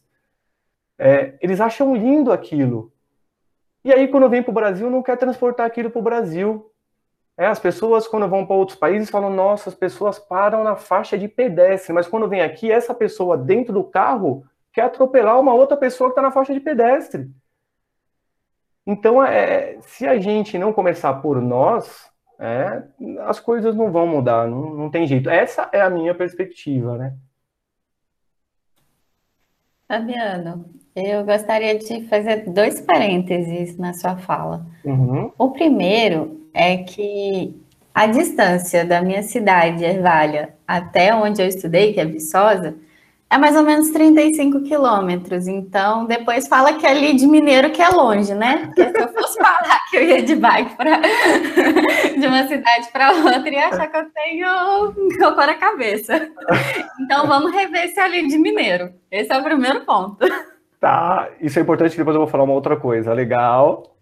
é, eles acham lindo aquilo. E aí, quando vem para o Brasil, não quer transportar aquilo para o Brasil. É, as pessoas, quando vão para outros países, falam: nossa, as pessoas param na faixa de pedestre, mas quando vem aqui, essa pessoa dentro do carro quer atropelar uma outra pessoa que está na faixa de pedestre. Então, é, se a gente não começar por nós, é, as coisas não vão mudar, não, não tem jeito. Essa é a minha perspectiva, né? Fabiano, eu gostaria de fazer dois parênteses na sua fala. Uhum. O primeiro é que a distância da minha cidade, Ervalha, até onde eu estudei, que é Viçosa, é mais ou menos 35 quilômetros. Então, depois fala que é ali de Mineiro que é longe, né? Porque se eu fosse falar que eu ia de bike pra... [LAUGHS] de uma cidade para outra, ia achar que eu tenho cocô na cabeça. Então, vamos rever se é ali de Mineiro. Esse é o primeiro ponto. Tá, isso é importante, depois eu vou falar uma outra coisa. Legal.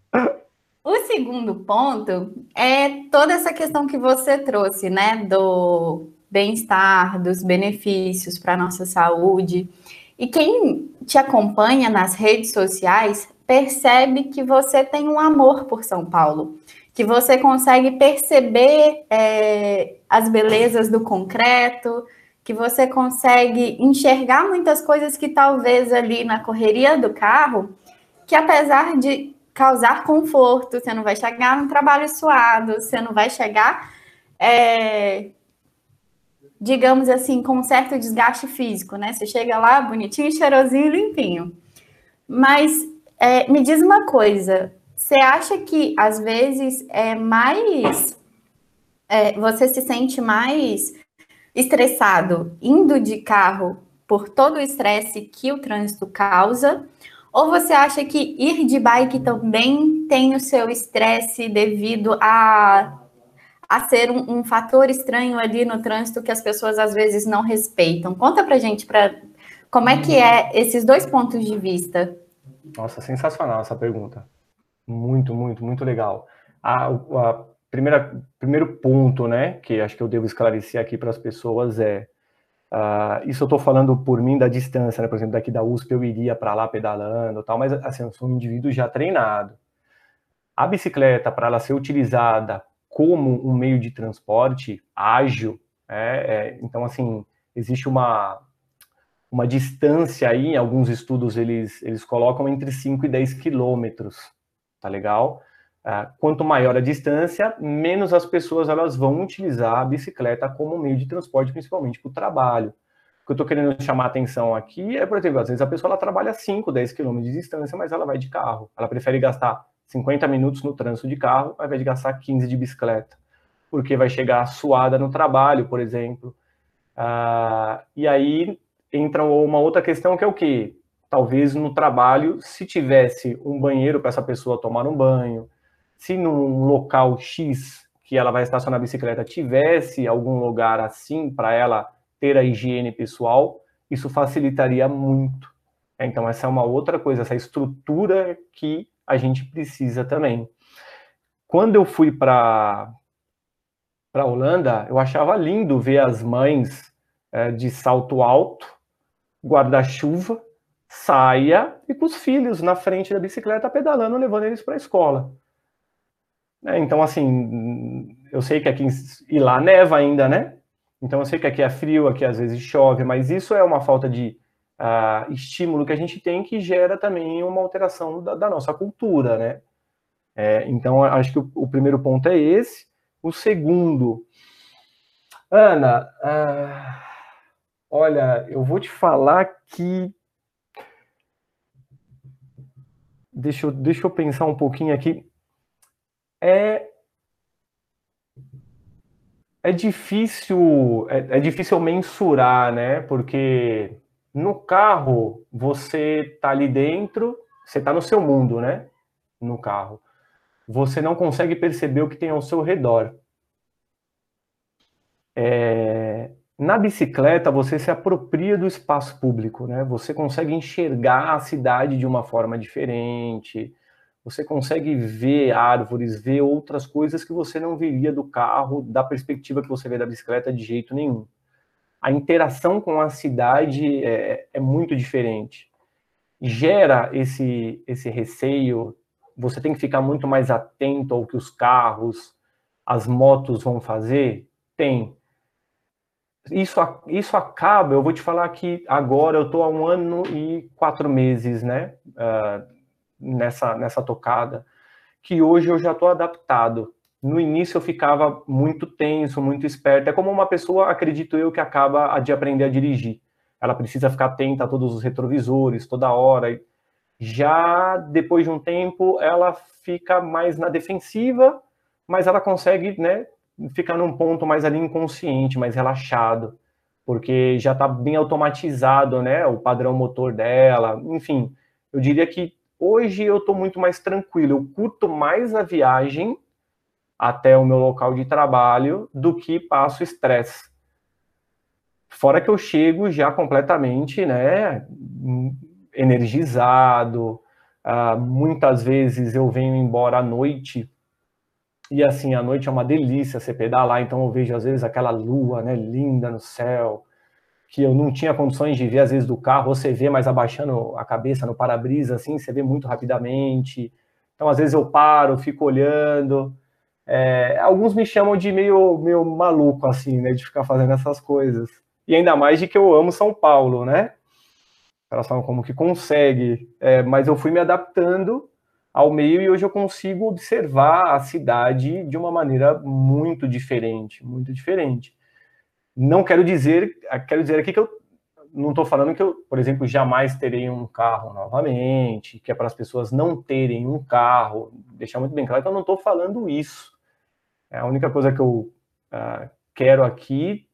O segundo ponto é toda essa questão que você trouxe, né, do bem-estar, dos benefícios para a nossa saúde. E quem te acompanha nas redes sociais percebe que você tem um amor por São Paulo, que você consegue perceber é, as belezas do concreto, que você consegue enxergar muitas coisas que talvez ali na correria do carro, que apesar de causar conforto, você não vai chegar num trabalho suado, você não vai chegar, é, digamos assim, com um certo desgaste físico, né? Você chega lá bonitinho, cheirosinho e limpinho. Mas é, me diz uma coisa, você acha que às vezes é mais. É, você se sente mais estressado indo de carro por todo o estresse que o trânsito causa? Ou você acha que ir de bike também tem o seu estresse devido a, a ser um, um, fator estranho ali no trânsito que as pessoas às vezes não respeitam? Conta pra gente pra, como é que é esses dois pontos de vista. Nossa, sensacional essa pergunta. Muito, muito, muito legal. A, a primeira, primeiro ponto, né, que acho que eu devo esclarecer aqui para as pessoas é Uh, isso eu estou falando por mim da distância, né? Por exemplo, daqui da USP eu iria para lá pedalando tal, mas assim, eu sou um indivíduo já treinado. A bicicleta, para ela ser utilizada como um meio de transporte ágil, é, é, então assim, existe uma, uma distância aí, alguns estudos eles, eles colocam entre 5 e 10 quilômetros, tá legal? Uh, quanto maior a distância, menos as pessoas elas vão utilizar a bicicleta como meio de transporte, principalmente para o trabalho. O que eu estou querendo chamar a atenção aqui é, por exemplo, às vezes a pessoa ela trabalha 5, 10 quilômetros de distância, mas ela vai de carro. Ela prefere gastar 50 minutos no trânsito de carro, ao invés de gastar 15 de bicicleta, porque vai chegar suada no trabalho, por exemplo. Uh, e aí entra uma outra questão que é o quê? Talvez no trabalho, se tivesse um banheiro para essa pessoa tomar um banho, se num local X que ela vai estacionar a bicicleta tivesse algum lugar assim para ela ter a higiene pessoal, isso facilitaria muito. Então, essa é uma outra coisa, essa estrutura que a gente precisa também. Quando eu fui para para Holanda, eu achava lindo ver as mães é, de salto alto, guarda-chuva, saia e com os filhos na frente da bicicleta pedalando, levando eles para a escola. É, então, assim, eu sei que aqui e lá neva ainda, né? Então, eu sei que aqui é frio, aqui às vezes chove, mas isso é uma falta de uh, estímulo que a gente tem que gera também uma alteração da, da nossa cultura, né? É, então, acho que o, o, primeiro ponto é esse. O segundo, Ana, uh, olha, eu vou te falar que. Deixa eu, deixa eu pensar um pouquinho aqui é é difícil é, é, difícil mensurar, né? Porque no carro você tá ali dentro, você tá no seu mundo, né? No carro, você não consegue perceber o que tem ao seu redor. É, na bicicleta você se apropria do espaço público, né? Você consegue enxergar a cidade de uma forma diferente você consegue ver árvores, ver outras coisas que você não veria do carro, da perspectiva que você vê da bicicleta de jeito nenhum. A interação com a cidade é, é muito diferente. Gera esse, esse receio, você tem que ficar muito mais atento ao que os carros, as motos vão fazer? Tem. Isso, isso acaba, eu vou te falar que agora eu estou há um ano e quatro meses, né? Uh, nessa, nessa tocada, que hoje eu já estou adaptado. No início eu ficava muito tenso, muito esperto. É como uma pessoa, acredito eu, que acaba de aprender a dirigir. Ela precisa ficar atenta a todos os retrovisores toda hora. Já depois de um tempo, ela fica mais na defensiva, mas ela consegue, né, ficar num ponto mais ali inconsciente, mais relaxado, porque já está bem automatizado, né, o padrão motor dela. Enfim, eu diria que Hoje eu estou muito mais tranquilo, eu curto mais a viagem até o meu local de trabalho do que passo estresse. Fora que eu chego já completamente, né, energizado. Uh, muitas vezes eu venho embora à noite e assim a noite é uma delícia você pedalar. Então eu vejo às vezes aquela lua, né, linda no céu que eu não tinha condições de ver, às vezes, do carro, você vê, mas abaixando a cabeça no para-brisa, assim, você vê muito rapidamente. Então, às vezes, eu paro, fico olhando. É, alguns me chamam de meio, meio maluco, assim, né, de ficar fazendo essas coisas. E ainda mais de que eu amo São Paulo, né? Elas falam como que consegue. É, mas eu fui me adaptando ao meio e hoje eu consigo observar a cidade de uma maneira muito diferente, muito diferente. Não quero dizer, quero dizer aqui que eu não estou falando que eu, por exemplo, jamais terei um carro novamente, que é para as pessoas não terem um carro, deixar muito bem claro que eu não estou falando isso. É a única coisa que eu uh, quero aqui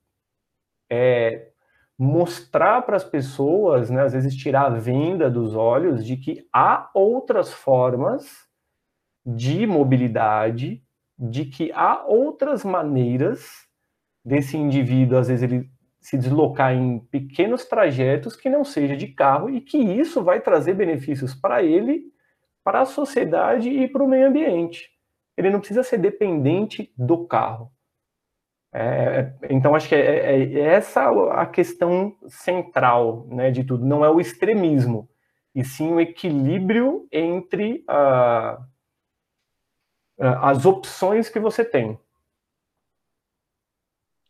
é mostrar para as pessoas, né, às vezes tirar a venda dos olhos de que há outras formas de mobilidade, de que há outras maneiras desse indivíduo, às vezes ele se deslocar em pequenos trajetos que não seja de carro e que isso vai trazer benefícios para ele, para a sociedade e para o meio ambiente. Ele não precisa ser dependente do carro. É, então, acho que é, é, é, essa a questão central né, de tudo. Não é o extremismo, e sim o equilíbrio entre uh, as opções que você tem.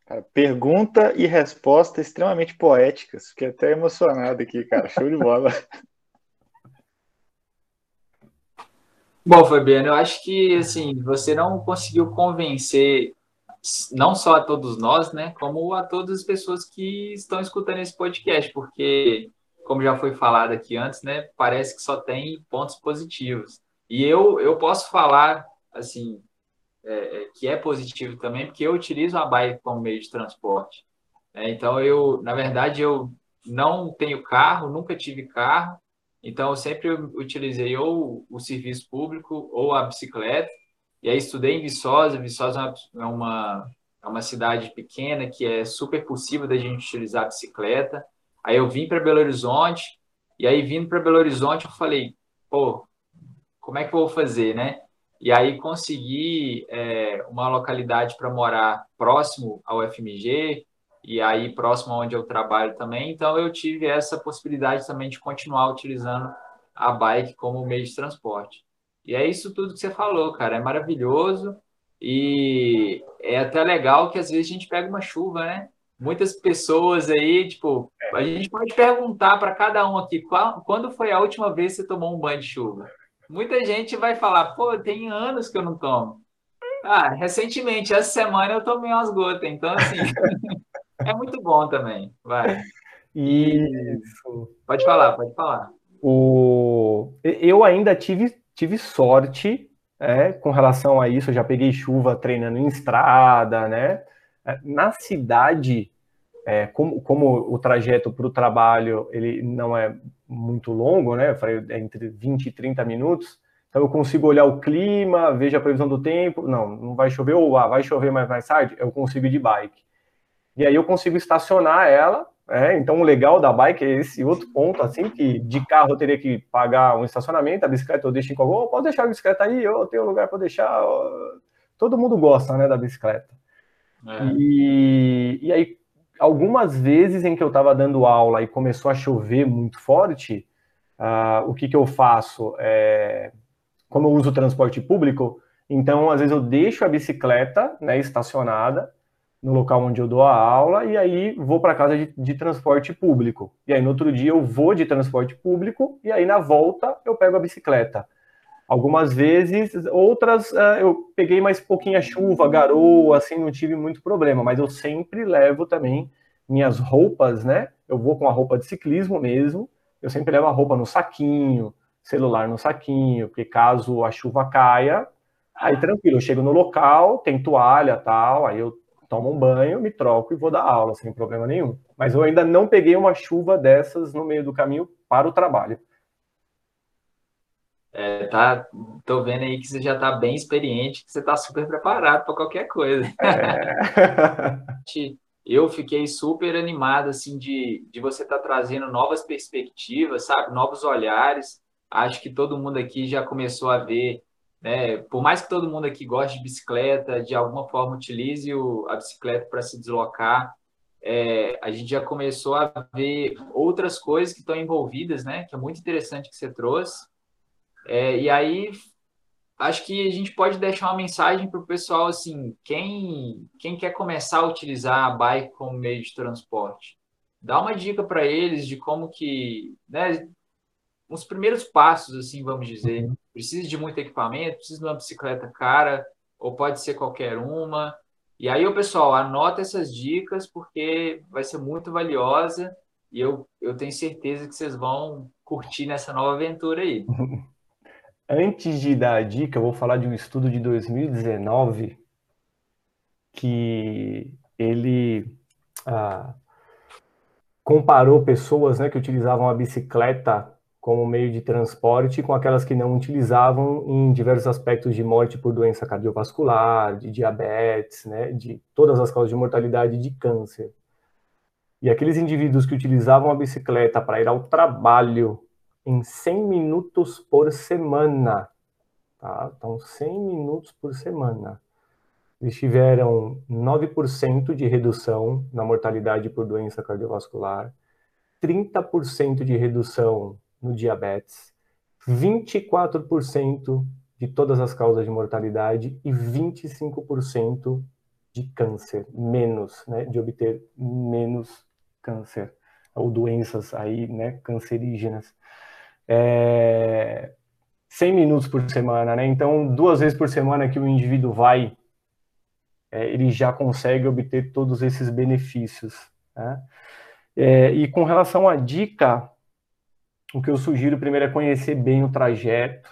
Cara, pergunta e resposta extremamente poéticas. Fiquei até emocionado aqui, cara. Show de bola. [LAUGHS] Bom, Fabiano, eu acho que assim, você não conseguiu convencer não só a todos nós, né, como a todas as pessoas que estão escutando esse podcast, porque, como já foi falado aqui antes, né, parece que só tem pontos positivos. E eu, eu posso falar, assim, é, é que é positivo também, porque eu utilizo a bike como meio de transporte. É, então, eu, na verdade, eu não tenho carro, nunca tive carro, então eu sempre utilizei ou o serviço público ou a bicicleta, e aí estudei em Viçosa. Viçosa é uma, é uma cidade pequena que é super possível da gente utilizar a bicicleta. Aí eu vim para Belo Horizonte, e aí vindo para Belo Horizonte eu falei, pô, como é que eu vou fazer, né? E aí consegui é, uma localidade para morar próximo ao FMG, e aí próximo onde eu trabalho também. Então eu tive essa possibilidade também de continuar utilizando a bike como meio de transporte. E é isso tudo que você falou, cara. É maravilhoso. E é até legal que às vezes a gente pega uma chuva, né? Muitas pessoas aí, tipo, a gente pode perguntar para cada um aqui, qual, quando foi a última vez que você tomou um banho de chuva? Muita gente vai falar, pô, tem anos que eu não tomo. Ah, recentemente, essa semana eu tomei umas gotas, então assim, [LAUGHS] é muito bom também. Vai. [LAUGHS] Isso. Pode falar, pode falar. O... Eu ainda tive tive sorte é, com relação a isso. Eu já peguei chuva treinando em estrada, né? É, na cidade, é, como, como, o trajeto para o trabalho ele não é muito longo, né? Eu falei é entre 20 e 30 minutos. Então eu consigo olhar o clima, vejo a previsão do tempo. Não, não vai chover ou ah, vai chover mais mais tarde. Eu consigo ir de bike. E aí eu consigo estacionar ela é, então, o legal da bike é esse outro ponto, assim, que de carro eu teria que pagar um estacionamento, a bicicleta eu deixo em qualquer... Oh, pode deixar a bicicleta aí, eu tenho lugar para deixar... Todo mundo gosta, né, da bicicleta. É. E, e aí, algumas vezes em que eu estava dando aula e começou a chover muito forte, uh, o que, que eu faço? É, como eu uso transporte público, então, às vezes eu deixo a bicicleta né, estacionada, no local onde eu dou a aula e aí vou para casa de, de, transporte público. E aí no outro dia eu vou de transporte público e aí na volta eu pego a bicicleta. Algumas vezes, outras uh, eu peguei mais pouquinha chuva, garoa, assim, não tive muito problema, mas eu sempre levo também minhas roupas, né? Eu vou com a roupa de ciclismo mesmo, eu sempre levo a roupa no saquinho, celular no saquinho, porque caso a chuva caia, aí tranquilo, eu chego no local, tem toalha tal, aí eu tomo um banho, me troco e vou dar aula sem problema nenhum. Mas eu ainda não peguei uma chuva dessas no meio do caminho para o trabalho. É, tá, tô vendo aí que você já está bem experiente, que você está super preparado para qualquer coisa. É. [LAUGHS] eu fiquei super animado assim de, de você estar tá trazendo novas perspectivas, sabe, novos olhares. Acho que todo mundo aqui já começou a ver né? Por mais que todo mundo aqui goste de bicicleta, de alguma forma utilize o, a bicicleta para se deslocar, é, a gente já começou a ver outras coisas que estão envolvidas, né? Que é muito interessante que você trouxe. É, e aí, acho que a gente pode deixar uma mensagem para o pessoal, assim, quem, quem quer começar a utilizar a bike como meio de transporte, dá uma dica para eles de como que, né? Uns primeiros passos, assim, vamos dizer. Uhum. Precisa de muito equipamento, precisa de uma bicicleta cara, ou pode ser qualquer uma. E aí, o pessoal, anota essas dicas, porque vai ser muito valiosa e eu, eu tenho certeza que vocês vão curtir nessa nova aventura aí. [LAUGHS] Antes de dar a dica, eu vou falar de um estudo de 2019 que ele ah, comparou pessoas né, que utilizavam a bicicleta como meio de transporte com aquelas que não utilizavam em diversos aspectos de morte por doença cardiovascular, de diabetes, né, de todas as causas de mortalidade de câncer. E aqueles indivíduos que utilizavam a bicicleta para ir ao trabalho em 100 minutos por semana, tá? Então, 100 minutos por semana. Eles tiveram 9% de redução na mortalidade por doença cardiovascular, 30% de redução no diabetes, 24% de todas as causas de mortalidade e 25% de câncer, menos, né, de obter menos câncer ou doenças aí, né, cancerígenas. É, 100 minutos por semana, né? Então, duas vezes por semana que o indivíduo vai, é, ele já consegue obter todos esses benefícios. Né? É, e com relação à dica, o que eu sugiro primeiro é conhecer bem o trajeto,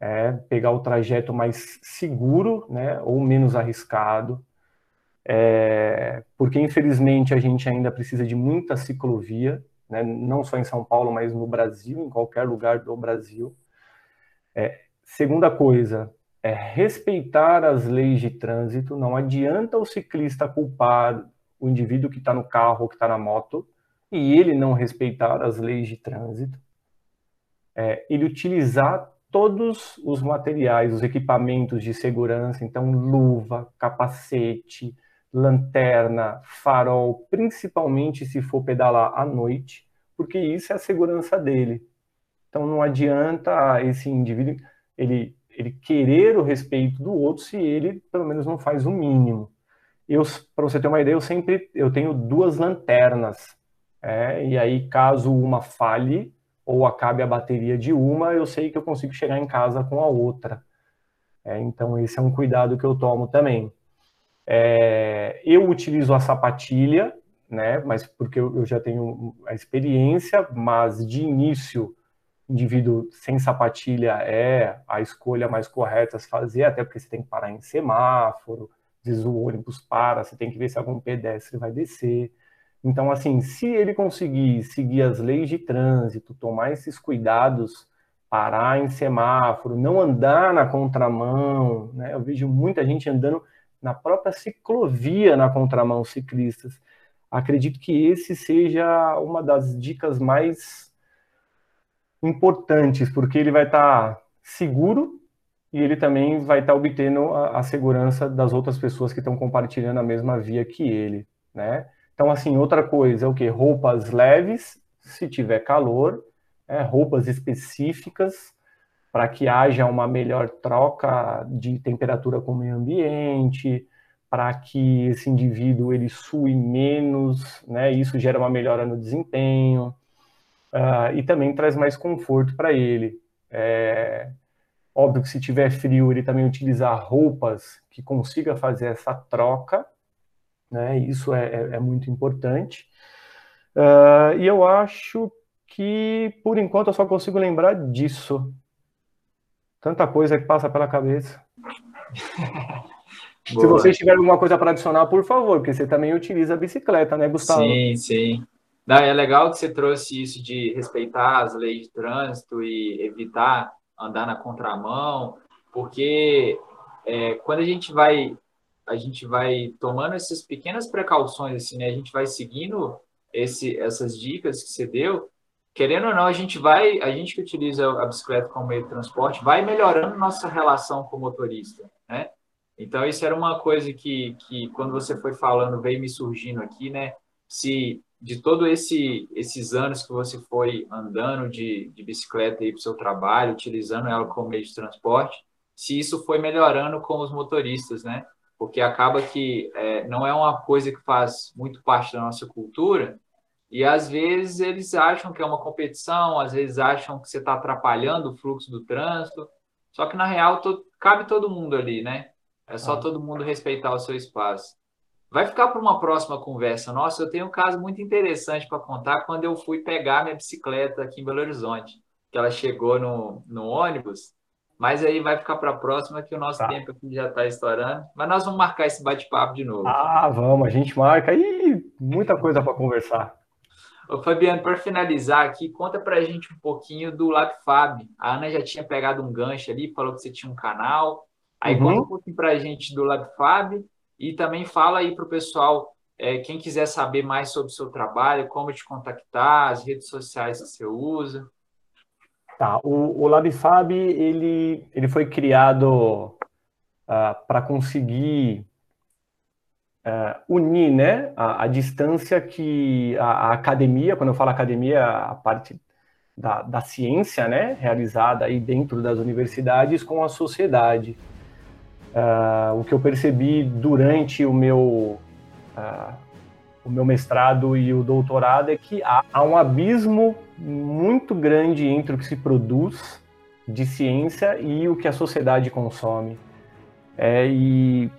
é, pegar o trajeto mais seguro, né, ou menos arriscado, é, porque infelizmente a gente ainda precisa de muita ciclovia, né, não só em São Paulo, mas no Brasil, em qualquer lugar do Brasil. É, segunda coisa, é respeitar as leis de trânsito. Não adianta o ciclista culpar o indivíduo que está no carro ou que está na moto e ele não respeitar as leis de trânsito. É, ele utilizar todos os materiais, os equipamentos de segurança, então luva, capacete, lanterna, farol, principalmente se for pedalar à noite, porque isso é a segurança dele. Então não adianta esse indivíduo ele ele querer o respeito do outro se ele pelo menos não faz o mínimo. Eu, para você ter uma ideia, eu sempre eu tenho duas lanternas, é, e aí caso uma falhe ou acabe a bateria de uma, eu sei que eu consigo chegar em casa com a outra. É, então esse é um cuidado que eu tomo também. É, eu utilizo a sapatilha, né, mas porque eu, já tenho a experiência, mas de início, indivíduo sem sapatilha é a escolha mais correta a se fazer, até porque você tem que parar em semáforo, vezes o ônibus para, você tem que ver se algum pedestre vai descer. Então, assim, se ele conseguir seguir as leis de trânsito, tomar esses cuidados, parar em semáforo, não andar na contramão, né? Eu vejo muita gente andando na própria ciclovia na contramão ciclistas. Acredito que esse seja uma das dicas mais importantes, porque ele vai estar tá seguro e ele também vai estar tá obtendo a, a, segurança das outras pessoas que estão compartilhando a mesma via que ele, né? Então, assim, outra coisa é o que? Roupas leves, se tiver calor, é, roupas específicas, para que haja uma melhor troca de temperatura com o meio ambiente, para que esse indivíduo ele sue menos, né? Isso gera uma melhora no desempenho uh, e também traz mais conforto para ele. É, óbvio que se tiver frio, ele também utilizar roupas que consiga fazer essa troca, né? Isso é, é, é muito importante. Uh, e eu acho que, por enquanto, eu só consigo lembrar disso. Tanta coisa que passa pela cabeça. [LAUGHS] Se vocês tiverem alguma coisa para adicionar, por favor, porque você também utiliza a bicicleta, né, Gustavo? Sim, sim. Não, é legal que você trouxe isso de respeitar as leis de trânsito e evitar andar na contramão, porque é, quando a gente vai a gente vai tomando essas pequenas precauções assim, né? A gente vai seguindo esse, essas dicas que você deu, querendo ou não, a gente vai, a gente que utiliza a bicicleta como meio de transporte, vai melhorando nossa relação com o motorista, né? Então, isso era uma coisa que, que quando você foi falando, veio me surgindo aqui, né? Se de todo esse esses anos que você foi andando de, de bicicleta aí para o seu trabalho, utilizando ela como meio de transporte, se isso foi melhorando com os motoristas, né? Porque acaba que é, não é uma coisa que faz muito parte da nossa cultura, E às vezes eles acham que é uma competição, às vezes acham que você está atrapalhando o fluxo do trânsito. Só que na real to, cabe todo mundo ali, né? É só ah. todo mundo respeitar o seu espaço. Vai ficar para uma próxima conversa. Nossa, eu tenho um caso muito interessante para contar quando eu fui pegar minha bicicleta aqui em Belo Horizonte, que ela chegou no, no ônibus. Mas aí vai ficar para a próxima, que o nosso tá. tempo aqui já está estourando. Mas nós vamos marcar esse bate-papo de novo. Ah, vamos, a gente marca. Ih, muita coisa para conversar. Ô, Fabiano, para finalizar aqui, conta para a gente um pouquinho do LabFab. A Ana já tinha pegado um gancho ali, falou que você tinha um canal. Aí uhum. conta um pouquinho para a gente do LabFab e também fala aí para o pessoal, é, quem quiser saber mais sobre o seu trabalho, como te contactar, as redes sociais que você usa. Tá, o, o LabFab, ele, ele foi criado uh, ah, para conseguir uh, unir né, a, a, distância que a, a, academia, quando eu falo academia, a parte da, da ciência né, realizada aí dentro das universidades com a sociedade. Uh, o que eu percebi durante o meu, uh, o meu mestrado e o doutorado é que há, há, um abismo muito grande entre o que se produz de ciência e o que a sociedade consome. É, e,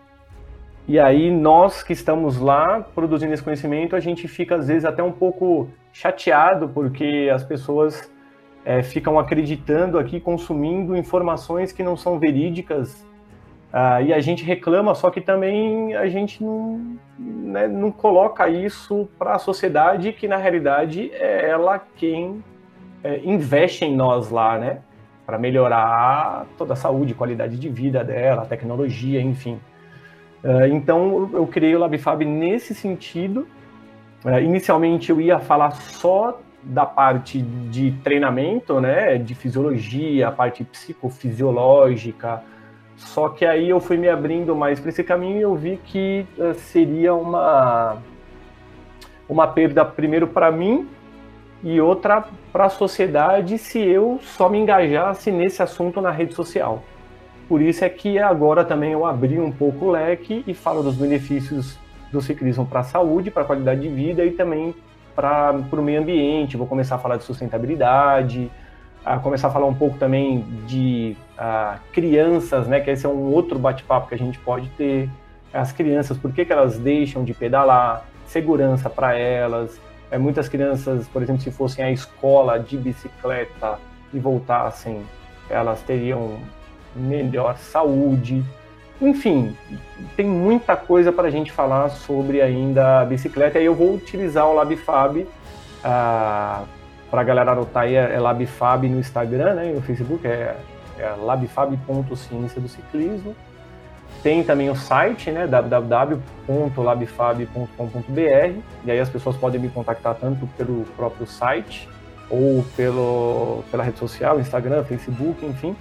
e aí nós que estamos lá produzindo esse conhecimento, a gente fica às vezes até um pouco chateado porque as pessoas é, ficam acreditando aqui, consumindo informações que não são verídicas ah, e a gente reclama, só que também a gente não, né, não coloca isso para a sociedade, que na realidade é ela quem é, investe em nós lá, né? Para melhorar toda a saúde, qualidade de vida dela, tecnologia, enfim. Uh, então eu criei o LabFab nesse sentido. Uh, inicialmente eu ia falar só da parte de treinamento, né? De fisiologia, a parte psicofisiológica, só que aí eu fui me abrindo mais para esse caminho e eu vi que uh, seria uma uma perda primeiro para mim e outra para a sociedade se eu só me engajasse nesse assunto na rede social. Por isso é que agora também eu abri um pouco o leque e falo dos benefícios do ciclismo para a saúde, para a qualidade de vida e também para o meio ambiente. Vou começar a falar de sustentabilidade, a começar a falar um pouco também de uh, crianças, né? Que esse é um outro bate-papo que a gente pode ter. As crianças, por que, que elas deixam de pedalar? Segurança para elas. É, muitas crianças, por exemplo, se fossem à escola de bicicleta e voltassem, elas teriam melhor saúde. Enfim, tem muita coisa para a gente falar sobre ainda a bicicleta. E eu vou utilizar o LabFab uh, para a galera anotar aí, é, é LabFab no Instagram, né, no Facebook, é, é labfab.ciência do ciclismo. Tem também o site, né, www.labfab.com.br, e aí as pessoas podem me contactar tanto pelo próprio site ou pelo, pela rede social, Instagram, Facebook, enfim,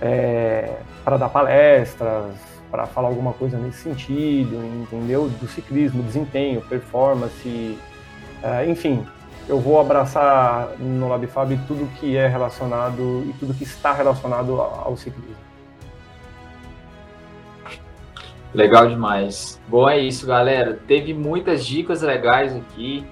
é, para dar palestras, para falar alguma coisa nesse sentido, entendeu? Do ciclismo, desempenho, performance, é, enfim, eu vou abraçar no LabFab tudo que é relacionado e tudo que está relacionado ao ciclismo. Legal demais. Bom, é isso, galera. Teve muitas dicas legais aqui.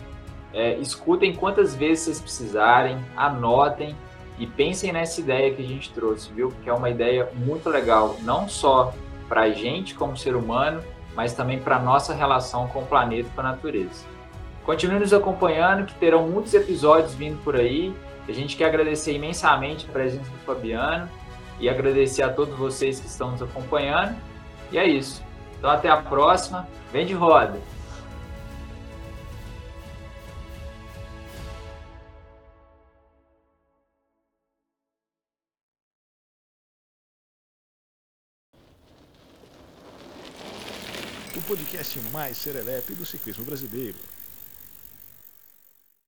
É, escutem quantas vezes vocês precisarem, anotem e pensem nessa ideia que a gente trouxe, viu? Que é uma ideia muito legal, não só para a gente como ser humano, mas também para nossa relação com o planeta e com a natureza. Continue nos acompanhando, que terão muitos episódios vindo por aí. A gente quer agradecer imensamente a presença do Fabiano e agradecer a todos vocês que estão nos acompanhando. E é isso. Então, até a próxima. Vem de roda! o podcast mais serelepe do ciclismo brasileiro.